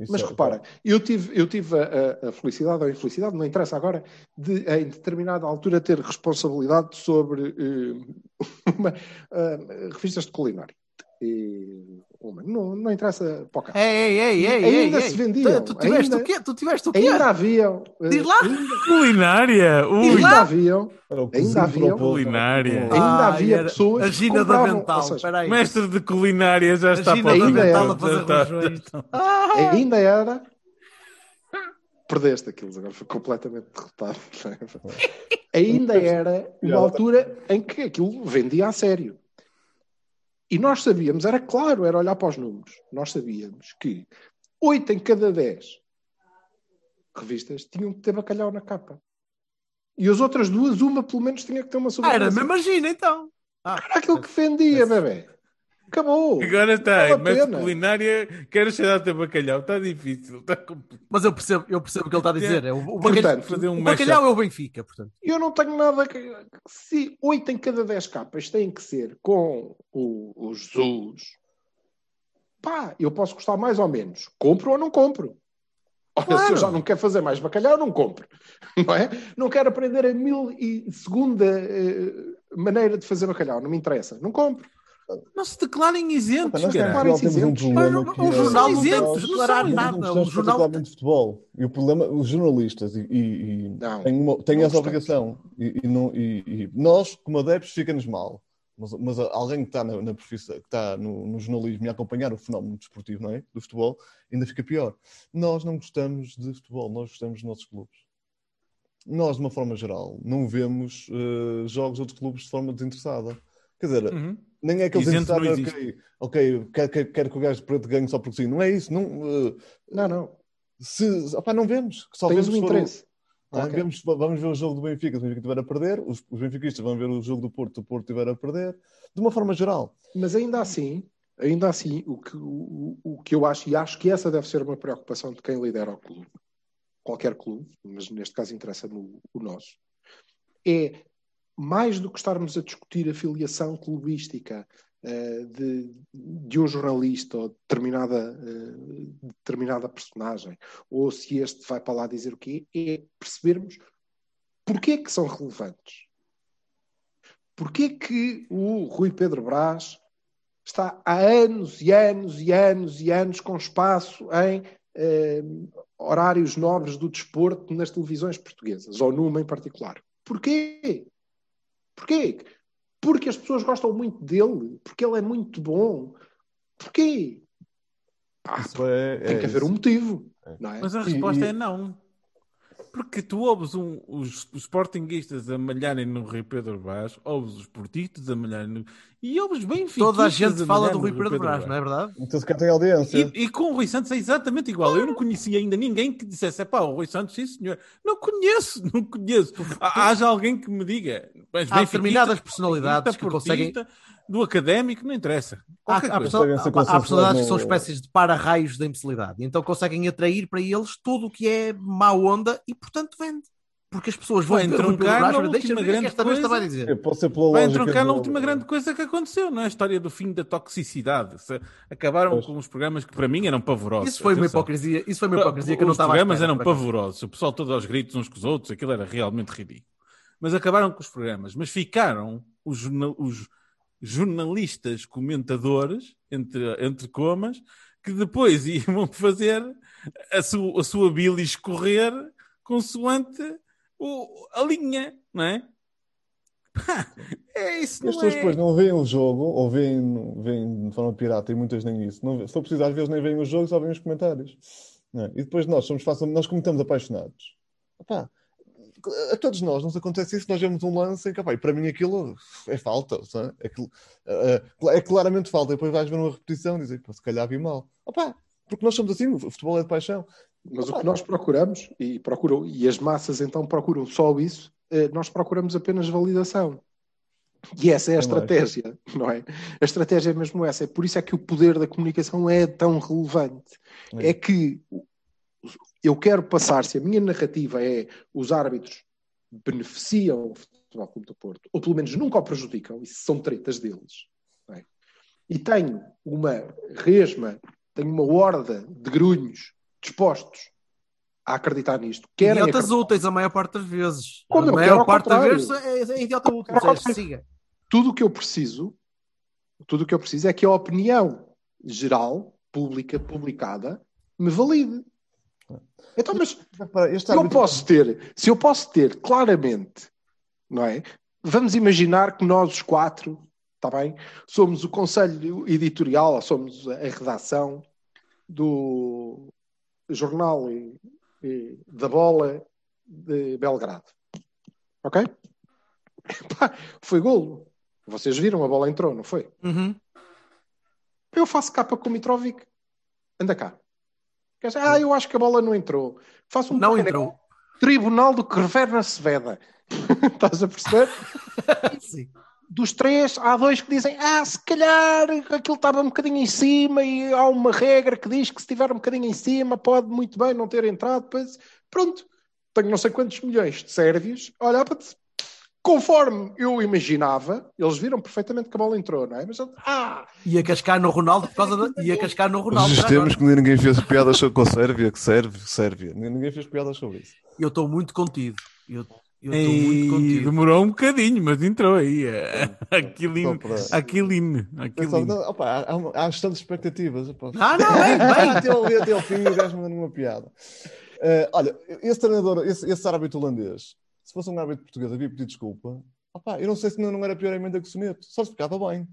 isso Mas é- repara, eu tive, eu tive a, a- felicidade ou a infelicidade, não interessa agora, de em determinada altura ter responsabilidade sobre eh, *laughs* uma, ah, revistas de culinária. E não, não interessa para o caso. Ei, ei, ei, ei, Ainda ei, se ei. vendiam, Tu, tu tiveste ainda- o quê? Tu tiveste o quê? Ainda haviam. eh, Diz lá. Ainda, Culinária! Ui! ainda haviam. Ainda cozinho havia culinária. Ainda Ah, havia pessoas A Gina da Vental. seja. Mestre de culinária já está para o Vental a fazer rojões. Ah, *laughs* ainda era. Perdeste aquilo, agora foi completamente derrotado. *laughs* ainda era uma altura em que aquilo vendia a sério. E nós sabíamos, era claro, era olhar para os números. Nós sabíamos que 8 em cada 10 revistas tinham que ter bacalhau na capa. E as outras duas, uma pelo menos tinha que ter uma era sobremesa. mesmo a Gina, então. Era aquilo que vendia, bebê. Acabou. Agora está, de pena. culinária, quero cheirar o teu bacalhau. Está difícil, está complicado. Mas eu percebo, eu percebo o que ele está a dizer. É, o, o Portanto, bacalhau, fazer um o bacalhau é o Benfica, portanto. Eu não tenho nada que. Se 8 em cada 10 capas têm que ser com o, o Jesus, pá, eu posso gostar mais ou menos. Compro ou não compro. Olha, se eu Claro. já não quero fazer mais bacalhau, não compro. *laughs* Não é? Não quero aprender a mil e segunda eh, maneira de fazer bacalhau, não me interessa. Não compro. Não se declarem isentos, Nós cara. em Portugal temos um isentos. problema Mas que o é- jornal não tem isentos, não declarar não nada. O gostamos jornal particularmente de futebol. E o problema, os jornalistas, e, e- e Não, têm, uma- têm não essa obrigação. E, e não- e- e nós, como adeptos, fica-nos mal. Mas, mas alguém que está na, na profissão, que está no, no jornalismo e a acompanhar o fenómeno desportivo, não é? Do futebol, ainda fica pior. Nós não gostamos de futebol, nós gostamos dos nossos clubes. Nós, de uma forma geral, não vemos eh, jogos de outros clubes de forma desinteressada. Quer dizer, Uhum. Nem é Isento desinteressado, não ok, ok, quero, quero, quero que o gajo preto ganhe só porque sim. Não é isso. Não, eh, Não, não. se, opá, não vemos. Só Tens vemos um interesse. não é? Ok. Vemos- vamos ver o jogo do Benfica, se o Benfica estiver a perder, os, os benfiquistas vão ver o jogo do Porto, se o Porto estiver a perder, de uma forma geral. Mas ainda assim, ainda assim, o que, o, o que eu acho, e acho que essa deve ser uma preocupação de quem lidera o clube, qualquer clube, mas neste caso interessa-me o, o nosso, é mais do que estarmos a discutir a filiação clubística eh, de, de um jornalista ou de determinada, eh, determinada personagem, ou se este vai para lá dizer o quê, é percebermos porquê que são relevantes. Porquê que o Rui Pedro Brás está há anos e anos e anos e anos com espaço em eh, horários nobres do desporto nas televisões portuguesas, ou numa em particular? Porquê? Porquê? Porque as pessoas gostam muito dele, porque ele é muito bom. Porquê? Ah, Isso é, tem é que haver isso. um motivo, não é? Mas a E- resposta e- é não. Porque tu ouves um- os, os sportinguistas a malharem no Rui Pedro Brás, ouves os portistas a malharem no... E ouves bem Toda a gente fala do Rui Pedro Brás, não é verdade? Então se tem audiência. E, e com o Rui Santos é exatamente igual. Eu não conhecia ainda ninguém que dissesse: pá, o Rui Santos, sim senhor. Não conheço, *laughs* não conheço. Há- Haja alguém que me diga. Mas Há determinadas personalidades portista, que conseguem- Do académico, não interessa. Há, há, ser há- há personalidades que são espécies de para-raios da imbecilidade. Então conseguem atrair para eles tudo o que é má onda e, portanto, vende. Porque as pessoas vão entroncar na e última ver o que grande esta besta coisa. vai dizer. É, Pode ser pela Vai entroncar na última grande coisa que aconteceu, não é? A história do fim da toxicidade. Se- Acabaram Pois. com os programas que para mim eram pavorosos. Isso foi uma hipocrisia, isso foi uma hipocrisia que eu não Os estava a programas espera, eram pavorosos, o pessoal todo aos gritos uns com os outros, aquilo era realmente ridículo. Mas acabaram com os programas, mas ficaram os, os jornalistas comentadores, entre, entre comas, que depois *laughs* iam fazer a, su, a sua bilis escorrer consoante o, a linha, não é? Pá, é isso, as pessoas é? depois não veem o jogo, ou veem, veem de forma pirata, e muitas nem isso. Não, se for preciso, às vezes nem veem o jogo, só veem os comentários. é? E depois nós somos nós como estamos apaixonados. Epá, a todos nós nos acontece isso, nós vemos um lance em que, e para mim aquilo é falta, sabe? Aquilo, é, é claramente falta, e depois vais ver uma repetição e dizer, "Pá, se calhar vi mal. Epá, porque nós somos assim, o futebol é de paixão. Mas o que nós procuramos, e, procuram, e as massas então procuram só isso, eh, nós procuramos apenas validação. E essa é a mais. estratégia, não é? A estratégia é mesmo essa. É por isso é que o poder da comunicação é tão relevante. É. É que eu quero passar, se a minha narrativa é os árbitros beneficiam o Futebol Clube do Porto, ou pelo menos nunca o prejudicam, isso são tretas deles, é? e tenho uma resma, tenho uma horda de grunhos dispostos a acreditar nisto, querem Idiotas acreditar- úteis a maior parte das vezes. Como a maior parte das vezes é, é idiota útil. siga. tudo o que eu preciso, tudo o que eu preciso é que a opinião geral, pública, publicada, me valide. Então, mas eu árbitro- posso ter, se eu posso ter claramente, não é? Vamos imaginar que nós os quatro, está bem? Somos o conselho editorial, ou somos a redação do jornal e- e da bola de Belgrado. Ok? Pá, foi golo. Vocês viram, a bola entrou, não foi? Uhum. Eu faço capa com o Mitrovic. Anda cá. Ah, eu acho que a bola não entrou. Faço um Não entrou. Tribunal do Crever Seveda. *laughs* Estás a perceber? *laughs* Sim. Dos três, há dois que dizem: Ah, se calhar aquilo estava um bocadinho em cima e há uma regra que diz que se estiver um bocadinho em cima pode muito bem não ter entrado. Depois, pronto, tenho não sei quantos milhões de sérvios. Olha, conforme eu imaginava, eles viram perfeitamente que a bola entrou, não é? Mas, ah, Ia cascar no Ronaldo por causa da. Ia cascar no Ronaldo. Os já tempos agora. que ninguém fez piadas sobre- com a Sérvia, que serve, Sérvia. Ninguém fez piadas sobre isso. Eu estou muito contido. Eu, Eu estou muito Ei, contigo. demorou um bocadinho, mas entrou aí. é. Aquiline. Aquiline. Aquiline. opa, há, há, bastantes expectativas. opa. Ah, não, bem, bem. *laughs* até, ao, até ao fim o gajo manda uma piada. Eh, olha, esse treinador, esse, esse árbitro holandês, se fosse um árbitro português, havia pedido desculpa. Opa, eu não sei se não, era pior a emenda que o soneto. Só se ficava bem.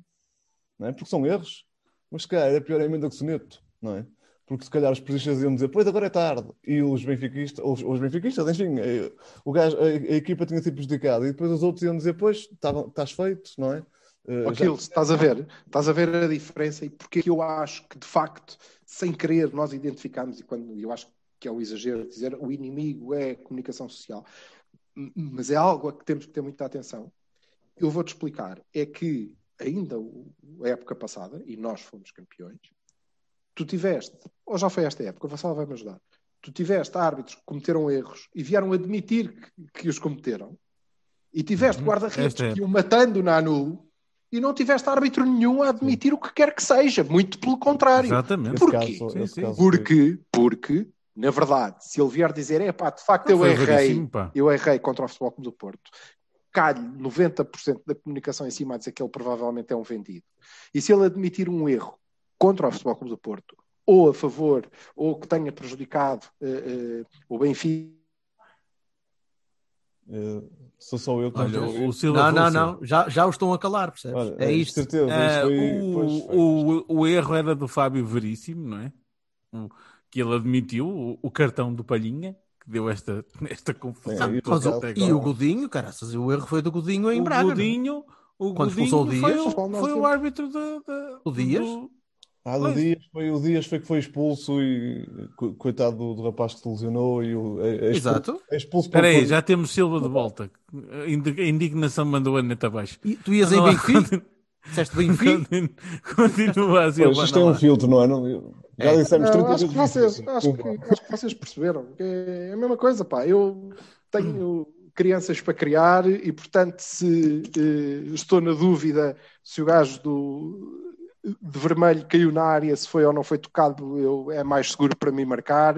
Não é? Porque são erros. Mas se calhar era pior a emenda que o soneto. Não é? Porque se calhar os periodistas iam dizer, pois agora é tarde. E os benfiquistas, os, os benfiquistas, enfim, eh, o gajo, a, a equipa tinha sido prejudicada. E depois os outros iam dizer, pois, estás feito, não é? Já- Aquilo, estás a ver? Estás a ver a diferença e porque é eu acho que, de facto, sem querer, nós identificamos, e quando eu acho que é o exagero dizer o inimigo é a comunicação social, mas é algo a que temos que ter muita atenção. Eu vou-te explicar. É que ainda a época passada, e nós fomos campeões, tu tiveste, ou já foi esta época, o Vassal vai-me ajudar, tu tiveste árbitros que cometeram erros e vieram admitir que, que os cometeram, e tiveste Uhum. guarda-redes é- que iam matando na nulo, e não tiveste árbitro nenhum a admitir o que quer que seja, muito pelo contrário. Exatamente. Porquê? caso- Sim, sim. Porque, porque, na verdade, se ele vier dizer, é pá, de facto eu errei, eu errei contra o Futebol Clube do Porto, calhe 90% da comunicação em cima a dizer que ele provavelmente é um vendido. E se ele admitir um erro contra o Futebol Clube do Porto, ou a favor, ou que tenha prejudicado eh, eh, o Benfica, eh, sou só eu que Olha, ouvir. o Silva Não, não, não. Já, já o estão a calar, percebes? Olha, é de isto. certeza, isto foi- o, pois foi. o, o erro era do Fábio Veríssimo, não é? O- que ele admitiu o, o cartão do Palhinha, que deu esta, *laughs* esta confusão. E Mas o- e o Godinho, caraças, o erro foi do Godinho em o Braga. é? Godinho, o Quando Godinho expulsou o foi, Dias. o, foi o árbitro da, da- O Dias? do- Ah, do Pois. Dias foi, o Dias foi que foi expulso e co- coitado do, do rapaz que se lesionou e o, é, é expulso, Exato. é Espera aí, já temos Silva de volta. A indi- a indignação mandou a neta abaixo. E tu ias em Não, Benfica? *laughs* Disseste Benfica? Continua- a Silva. isto é um filtro, não é? Não, já dissemos Não, 30 acho, que vocês, isso. acho, que, acho que vocês perceberam. É a mesma coisa, pá. Eu tenho crianças para criar e, portanto, se eh, estou na dúvida se o gajo do, de vermelho caiu na área, se foi ou não foi tocado, eu, é mais seguro para mim marcar.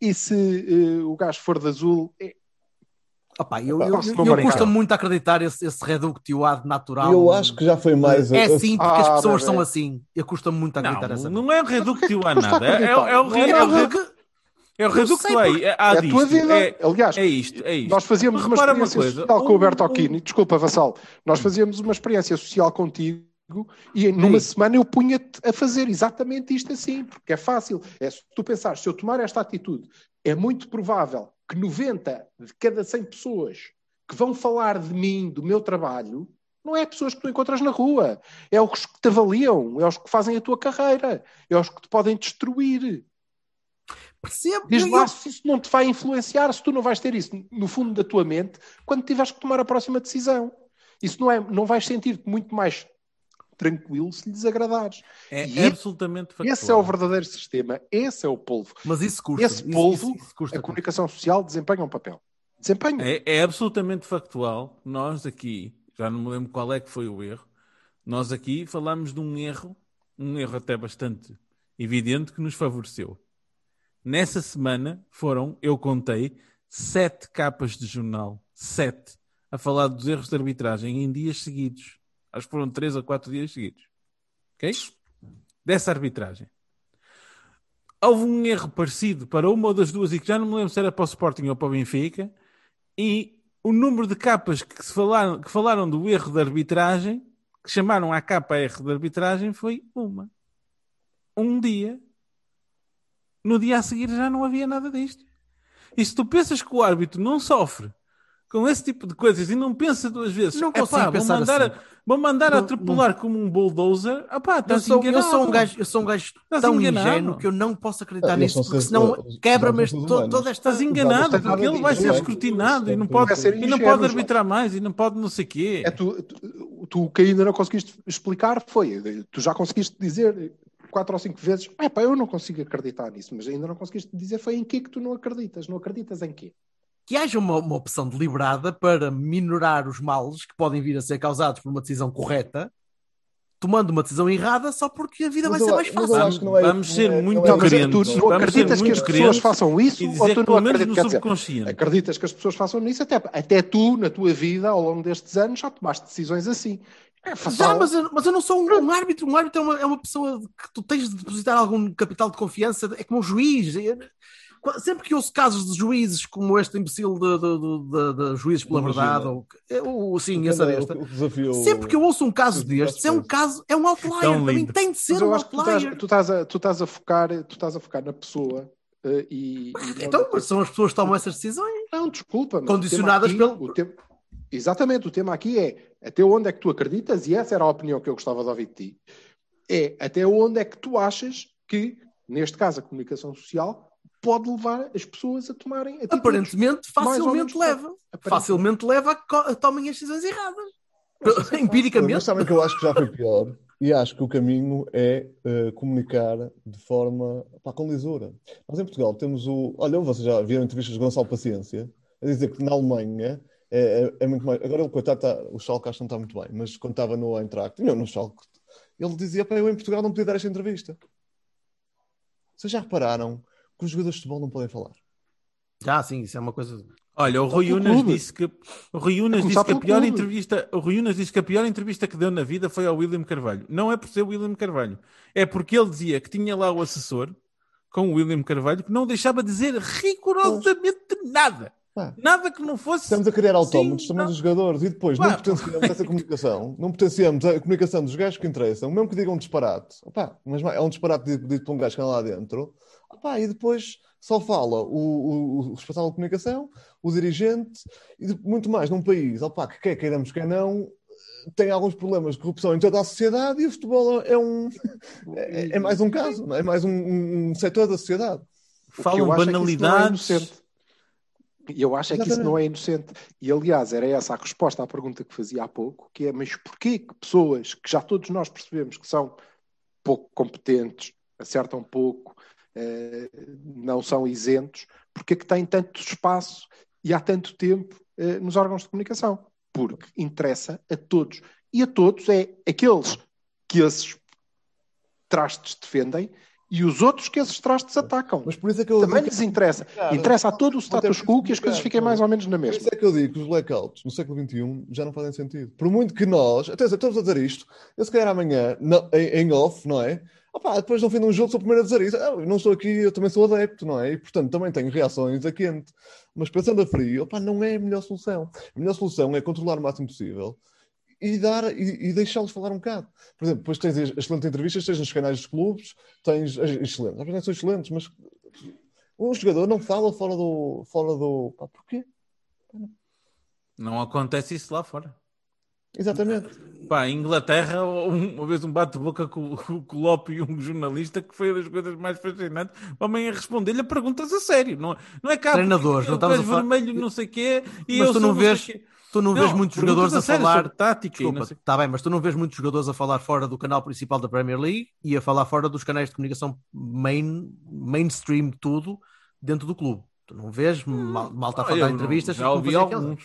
E se eh, o gajo for de azul, é- Opa, eu, Opa, eu, eu, não eu custa muito acreditar esse, esse reductioado natural. Eu acho que já foi mais. É a- assim porque as Ah, pessoas bebê. são assim. Eu custa muito acreditar essa. Não, não é reductio a Custa nada. É, é, é o, acreditar. re- é o, Não, é o aí. É, há é a tua vida. É, Aliás, é isto, é isto. Nós fazíamos uma repara uma experiência coisa, social com o um- Bertocchini. Desculpa, Vassal. Nós fazíamos uma experiência social contigo e numa semana eu punha-te a fazer exatamente isto assim, porque é fácil. É, se tu pensares, se eu tomar esta atitude, é muito provável que 90 de cada 100 pessoas que vão falar de mim, do meu trabalho, não é pessoas que tu encontras na rua. É os que te avaliam, é os que fazem a tua carreira, é os que te podem destruir. Percebo. Diz eu- lá se isso não te vai influenciar, se tu não vais ter isso no fundo da tua mente quando tiveres que tomar a próxima decisão. Isso não é, não vais sentir-te muito mais tranquilo se lhe desagradares. É E absolutamente factual. Esse é o verdadeiro sistema, esse é o polvo. Mas isso custa. Esse Isso- polvo, isso- isso custa. a comunicação social desempenha um papel. Desempenha. É, é absolutamente factual. Nós aqui, já não me lembro qual é que foi o erro, nós aqui falamos de um erro, um erro até bastante evidente que nos favoreceu. Nessa semana foram, eu contei, sete capas de jornal, sete, a falar dos erros de arbitragem em dias seguidos. Acho que foram três ou quatro dias seguidos. Ok? Dessa arbitragem. Houve um erro parecido para uma das duas e que já não me lembro se era para o Sporting ou para o Benfica, e o número de capas que, falaram, que falaram do erro de arbitragem, que chamaram a capa erro de arbitragem, foi uma. Um dia. No dia a seguir já não havia nada disto. E se tu pensas que o árbitro não sofre com esse tipo de coisas e não pensa duas vezes, Não "Epá, consigo vou pensar mandar, assim. a, vou mandar Não- a atropelar como um bulldozer, epá, Eu estás sou, eu, enganado. sou um gajo, eu sou um gajo Estás tão enganado. ingênuo que eu não posso acreditar Ah, são porque senão quebra-me toda esta. Estás enganado, porque ele vai ser é? escrutinado e não pode, ser e não pode arbitrar mais e não pode não sei quê. É tu, tu, tu o que ainda não conseguiste explicar foi, tu já conseguiste dizer quatro ou cinco vezes, é pá, eu não consigo acreditar nisso, mas ainda não conseguiste dizer foi em que que tu não acreditas, não acreditas em quê? Que haja uma, uma opção deliberada para minorar os males que podem vir a ser causados por uma decisão correta, tomando uma decisão errada só porque a vida Mas vai ser mais fácil. é- Vamos ser é- muito não é- Mas crentes. tu não acreditas que as pessoas façam isso ou tu não acreditas? no dizer, subconsciente. acreditas que as pessoas façam isso? Até, até tu, na tua vida, ao longo destes anos, já tomaste decisões assim. É Já, mas eu, mas eu não sou um, um árbitro. Um árbitro é uma, é uma pessoa que tu tens de depositar algum capital de confiança. É como um juiz. É- Sempre que ouço casos de juízes como este imbecil de, de, de- de- de juízes pela Imagina. verdade, ou, ou sim, essa desta. desafiou- Sempre que eu ouço um caso destes, é um caso, é um outlier. Tão Também lindo. tem de ser um que tu estás, outlier. tu estás a, tu estás a focar, tu estás a focar na pessoa eh, e, e não- Então, mas são as pessoas que tomam essas decisões. Não, desculpa. mas Condicionadas o tema aqui- pelo- o tema- Exatamente, o tema aqui é até onde é que tu acreditas, e essa era a opinião que eu gostava de ouvir de ti, é até onde é que tu achas que, neste caso, a comunicação social pode levar as pessoas a tomarem atitudes. Aparentemente, facilmente leva. Aparentemente. Facilmente leva a tomem as decisões erradas. Mas *laughs* Empiricamente. sabem que eu acho que já foi pior e acho que o caminho é eh, comunicar de forma pá, com lisura. Nós em Portugal temos o. Olha, vocês já viram entrevistas de Gonçalo Paciência a dizer que na Alemanha é, é- é muito mais. Agora ele, coitado, está, o Schalke acho que não está muito bem, mas quando estava no Eintracht, não, no Schalke, ele dizia: pá, eu em Portugal não podia dar esta entrevista. Vocês já repararam que os jogadores de futebol não podem falar? Já, sim, isso é uma coisa. Olha, o Rui Unas disse que o Rui Unas A começar disse que a pior clube. entrevista, o Rui Unas disse que a pior entrevista que deu na vida foi ao William Carvalho. Não é por ser o William Carvalho, é porque ele dizia que tinha lá o assessor com o William Carvalho que não deixava dizer rigorosamente nada. Pá, Nada que não fosse. Estamos a criar autómatos também dos jogadores e depois Pá, não potenciamos essa comunicação, não potenciamos a comunicação dos gajos que interessam, mesmo que digam um disparate, opá, mas é um disparate dito, por um gajo que anda lá dentro, e depois só fala o, o, o responsável de comunicação, o dirigente e de- muito mais num país opá, que quer queiramos, quer não, tem alguns problemas de corrupção em toda a sociedade e o futebol é um *laughs* é, é mais um caso, é? é mais um, um, setor da sociedade. Falam eu acho é que isso não é banalidades. inocente. E eu acho é que isso Exatamente. não é inocente. E aliás, era essa a resposta à pergunta que fazia há pouco, que é, mas porquê que pessoas que já todos nós percebemos que são pouco competentes, acertam pouco, não são isentos, porque é que têm tanto espaço e há tanto tempo eh, nos órgãos de comunicação? Porque interessa a todos. E a todos é aqueles que esses trastes defendem e os outros que esses trastes atacam. Mas por isso é que eu Também digo lhes interessa. Cara, Interessa a todo o status quo que as coisas fiquem mais ou menos na Por mesma. isso é que eu digo que os blackouts no século XXI já não fazem sentido. Por muito que nós, atenção, estamos a dizer isto, eu se calhar amanhã, não- em, em off, não é? Opá, depois no fim de um jogo sou o primeiro a dizer isso. Ah, eu não estou aqui, eu também sou adepto, não é? E portanto também tenho reações a quente. Mas pensando a frio, opá, não é a melhor solução. A melhor solução é controlar o máximo possível e, dar, e, e deixá-los falar um bocado. Por exemplo, depois tens excelentes entrevistas, tens nos canais dos clubes, tens excelentes. Às vezes são excelentes, mas um jogador não fala fora do. Fora do pá, porquê? Não acontece isso lá fora. Exatamente. Pá, em Inglaterra, um- uma vez um bate-boca com, com, o Lope e um jornalista que foi uma das coisas mais fascinantes. O homem a responder-lhe a perguntas a sério. Não, não é cá Treinadores, não estamos a falar- vermelho, não sei o quê. E Mas eu tu não vês-. Tu não, vês muitos jogadores a, sério falar. tática não está bem, mas tu não vês muitos jogadores a falar fora do canal principal da Premier League e a falar fora dos canais de comunicação main, mainstream, tudo, dentro do clube. Tu não vês mal, malta a Olha, falar eu entrevistas. já ouvi alguns.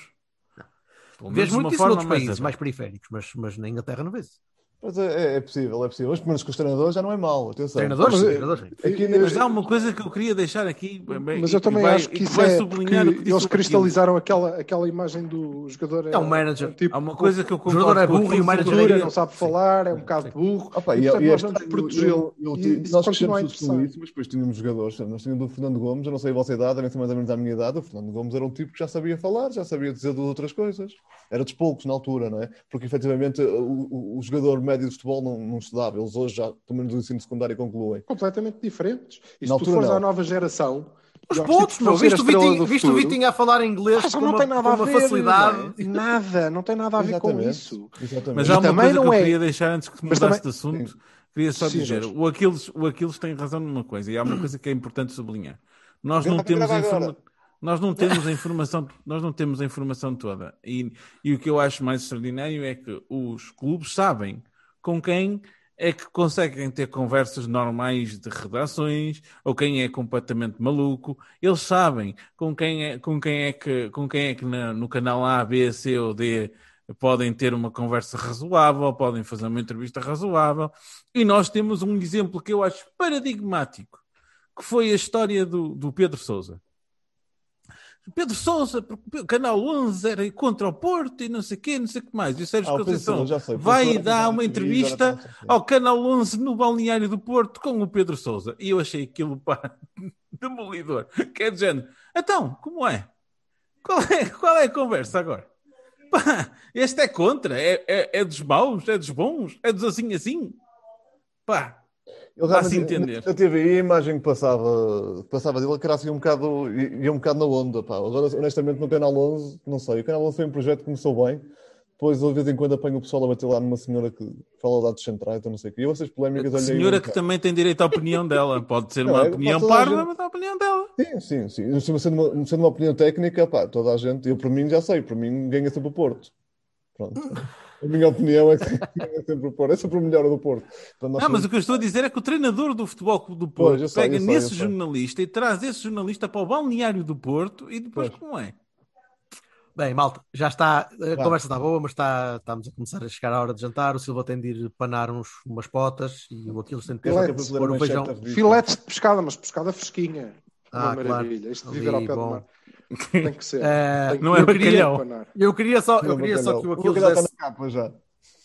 Vês muito isso forma noutros países mais periféricos, mas, mas na Inglaterra não vês. Mas é, é possível, é possível. Mas pelo menos com os treinadores já não é mau. Atenção. Treinadores, Mas, sim, eh, treinadores. Aqui, Mas há uma coisa que eu queria deixar aqui. bem, Mas e eu também vai- acho que isso é que eles cristalizaram aquela, aquela imagem do jogador. É um manager. tipo, Há uma coisa que eu O jogador concordo é burro e o manager é não sabe falar, é um bocado burro. Opa, e, e, portanto, e nós vamos eu- protegê-lo. nós crescemos com isso, mas depois tínhamos jogadores. Nós tínhamos o Fernando Gomes, eu não sei a vossa idade, devem ser mais ou menos a minha idade. O Fernando Gomes era um tipo que já sabia falar, já sabia dizer de outras coisas. Era dos poucos na altura, não é? Porque efetivamente o, o- o jogador médio de futebol não, não estudava. Eles hoje já, pelo menos do ensino secundário, concluem. Completamente diferentes. E Na se tu altura, fores não. à nova geração. Os pontos, meu. Viste o Vitinho, viste o Vitinho a falar inglês Ah, com não uma, tem nada com a ver, facilidade. não é? Nada, não tem nada a ver com Exatamente. isso. Exatamente. Mas há uma também coisa que não eu é- queria deixar antes que mudasse também- de assunto. Queria só Sim, dizer, o Aquiles, o Aquiles tem razão numa coisa, e há uma coisa que é importante sublinhar. Nós não temos informa- nós não temos a *laughs* informação, nós não temos a informação toda. E, e o que eu acho mais extraordinário é que os clubes sabem com quem é que conseguem ter conversas normais de redações ou quem é completamente maluco. Eles sabem com quem é, com quem é que, com quem é que na- no canal A, B, C ou D podem ter uma conversa razoável, podem fazer uma entrevista razoável. E nós temos um exemplo que eu acho paradigmático, que foi a história do, do Pedro Sousa. Pedro Sousa, porque o Canal 11 era contra o Porto e não sei o quê, não sei o que mais. E o Sérgio Ah, Conceição vai dar uma entrevista ao Canal 11 no balneário do Porto com o Pedro Sousa. E eu achei aquilo, pá, *laughs* demolidor. Quer dizer, então, como é? Qual é, qual é a conversa agora? Pá, este é contra, é, é, é dos maus, é dos bons, é dos assim assim. Pá, Eu Dá-se realmente, entender. Na TV, a imagem que passava, passava dele, que era assim um bocado, ia um bocado na onda, pá. Agora, honestamente, no Canal 11, não sei. O Canal 11 foi um projeto que começou bem. Depois, de vez em quando, apanho o pessoal a bater lá numa senhora que fala dados centrais, então não sei o quê. E eu essas polémicas olhei... senhora que também tem direito à opinião dela. Pode ser Não, uma é, opinião pode toda a parva, gente- mas é a opinião dela. Sim, sim, sim. Sendo uma, sendo uma opinião técnica, pá, toda a gente, eu por mim já sei, por mim ganha sempre o Porto. Pronto. *laughs* A minha opinião é que ganha *laughs* sempre o Porto. É sempre o melhor do Porto. Nós Não, mas somos- o que eu estou a dizer é que o treinador do Futebol Clube do Pois, Porto eu sei, pega sei, nesse jornalista e traz esse jornalista para o balneário do Porto e depois Pois. como é? Bem, malta, já está. A conversa está boa, mas está, estamos a começar a chegar à hora de jantar. O Silva tem de ir panar uns, umas potas e o Aquiles tem de ter pôr uma o feijão. Filetes de pescada, mas pescada fresquinha. Ah, Uma claro. maravilha. Isto de viver ao pé do bom. mar. Tem que ser. Eh, Tem que- não é eu queria- bacalhau. panar. Eu queria só, eu Não, queria só que o O Aquiles bacalhau desse, está na capa já.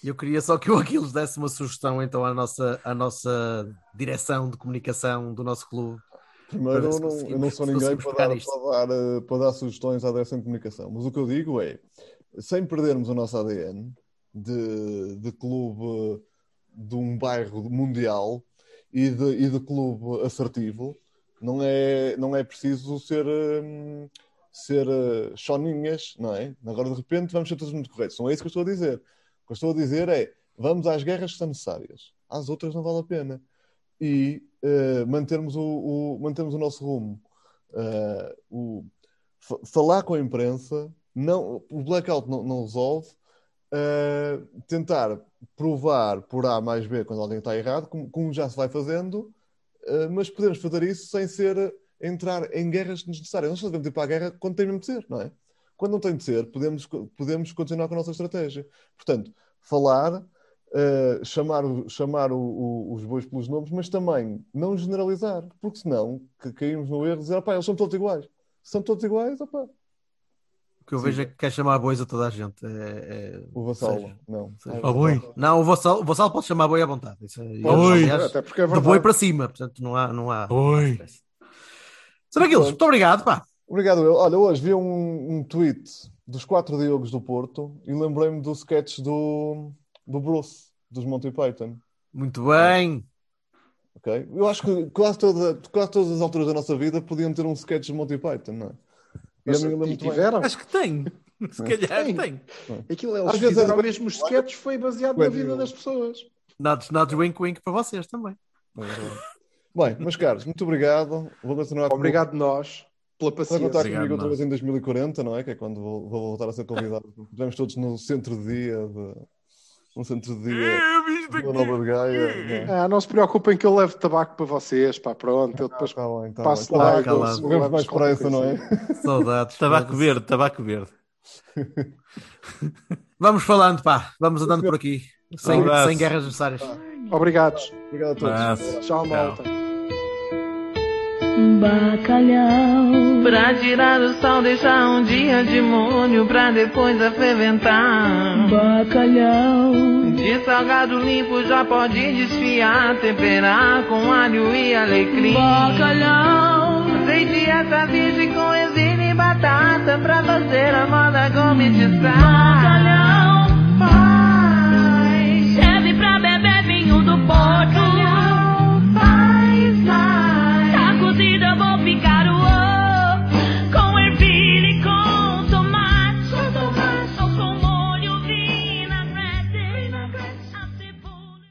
eu queria só que o Aquiles desse uma sugestão então à nossa, à nossa direção de comunicação do nosso clube. Primeiro, eu não, eu não sou ninguém para dar, para, dar, eh, para dar sugestões à direção de comunicação, mas o que eu digo é, sem perdermos o nosso ADN de, de clube de um bairro mundial e de, e de clube assertivo, não é, não é preciso ser, hum, ser eh, choninhas, não é? Agora, de repente, vamos ser todos muito corretos. Não é isso que eu estou a dizer. O que eu estou a dizer é, vamos às guerras que são necessárias. Às outras não vale a pena. E eh, mantermos, o, o- mantermos o nosso rumo. Eh, o- fa- falar com a imprensa, não, o blackout não, não resolve. Eh, tentar provar por A mais B quando alguém está errado, como, como já se vai fazendo, mas podemos fazer isso sem ser entrar em guerras desnecessárias. Nós só devemos ir para a guerra quando tem mesmo de ser, não é? Quando não tem de ser, podemos, podemos continuar com a nossa estratégia. Portanto, falar, eh, chamar, chamar o- o- os bois pelos nomes, mas também não generalizar, porque senão que caímos no erro de dizer, opá, eles são todos iguais. São todos iguais, opá, O que eu vejo é que quer chamar bois a toda a gente. É, é- o vassalo, seja, não. seja- Ah, boi. Não, o Vassal, o Vassal pode chamar boi à vontade. Isso, é- Oi. aliás, Até porque é de verdade. boi para cima, portanto não há. Não há Oi. Será que eles? Muito obrigado, pá. Obrigado, eu. Olha, hoje vi um, um tweet dos quatro Diogos do Porto e lembrei-me do sketch do, do Bruce, dos Monty Python. Muito bem. ok? Eu acho que quase, toda, quase todas as alturas da nossa vida podiam ter um sketch de Monty Python, não é? E Mas, a mim lembro bem. tiveram? Acho que tem. *laughs* Se calhar Tem. tem. Aquilo Às eles vezes fizeram é- mesmo os sketches, foi baseado na vida das pessoas. Not, not wink wink para vocês também. Bem, meus caros, muito obrigado. Vou continuar com Obrigado nós pela Vai paciência. contar Obrigado, comigo outra vez em 2040, não é? Que é quando vou, vou voltar a ser convidado. Estivemos todos no centro de dia de, no centro de dia de Nova de Gaia. não é? Ah, não se preocupem que eu levo tabaco para vocês, pá, pronto. Eu depois Tá bem, tá passo bem. lá Tá e então, Vamos mais pressa, não é? Saudades. Tabaco verde, tabaco verde. Vamos falando, pá. Vamos andando por aqui. Sem, sem guerras necessárias. Obrigados. Obrigado a todos. Abraço. Tchau, malta bacalhau. Pra tirar o sal, deixar um dia de molho, pra depois afeventar. Bacalhau. De salgado limpo já pode desfiar, temperar com alho e alecrim. Bacalhau. Azeite essa virgem com exílio e batata, pra fazer a moda gourmetizar. Bacalhau. Pai. Serve pra beber vinho do porto.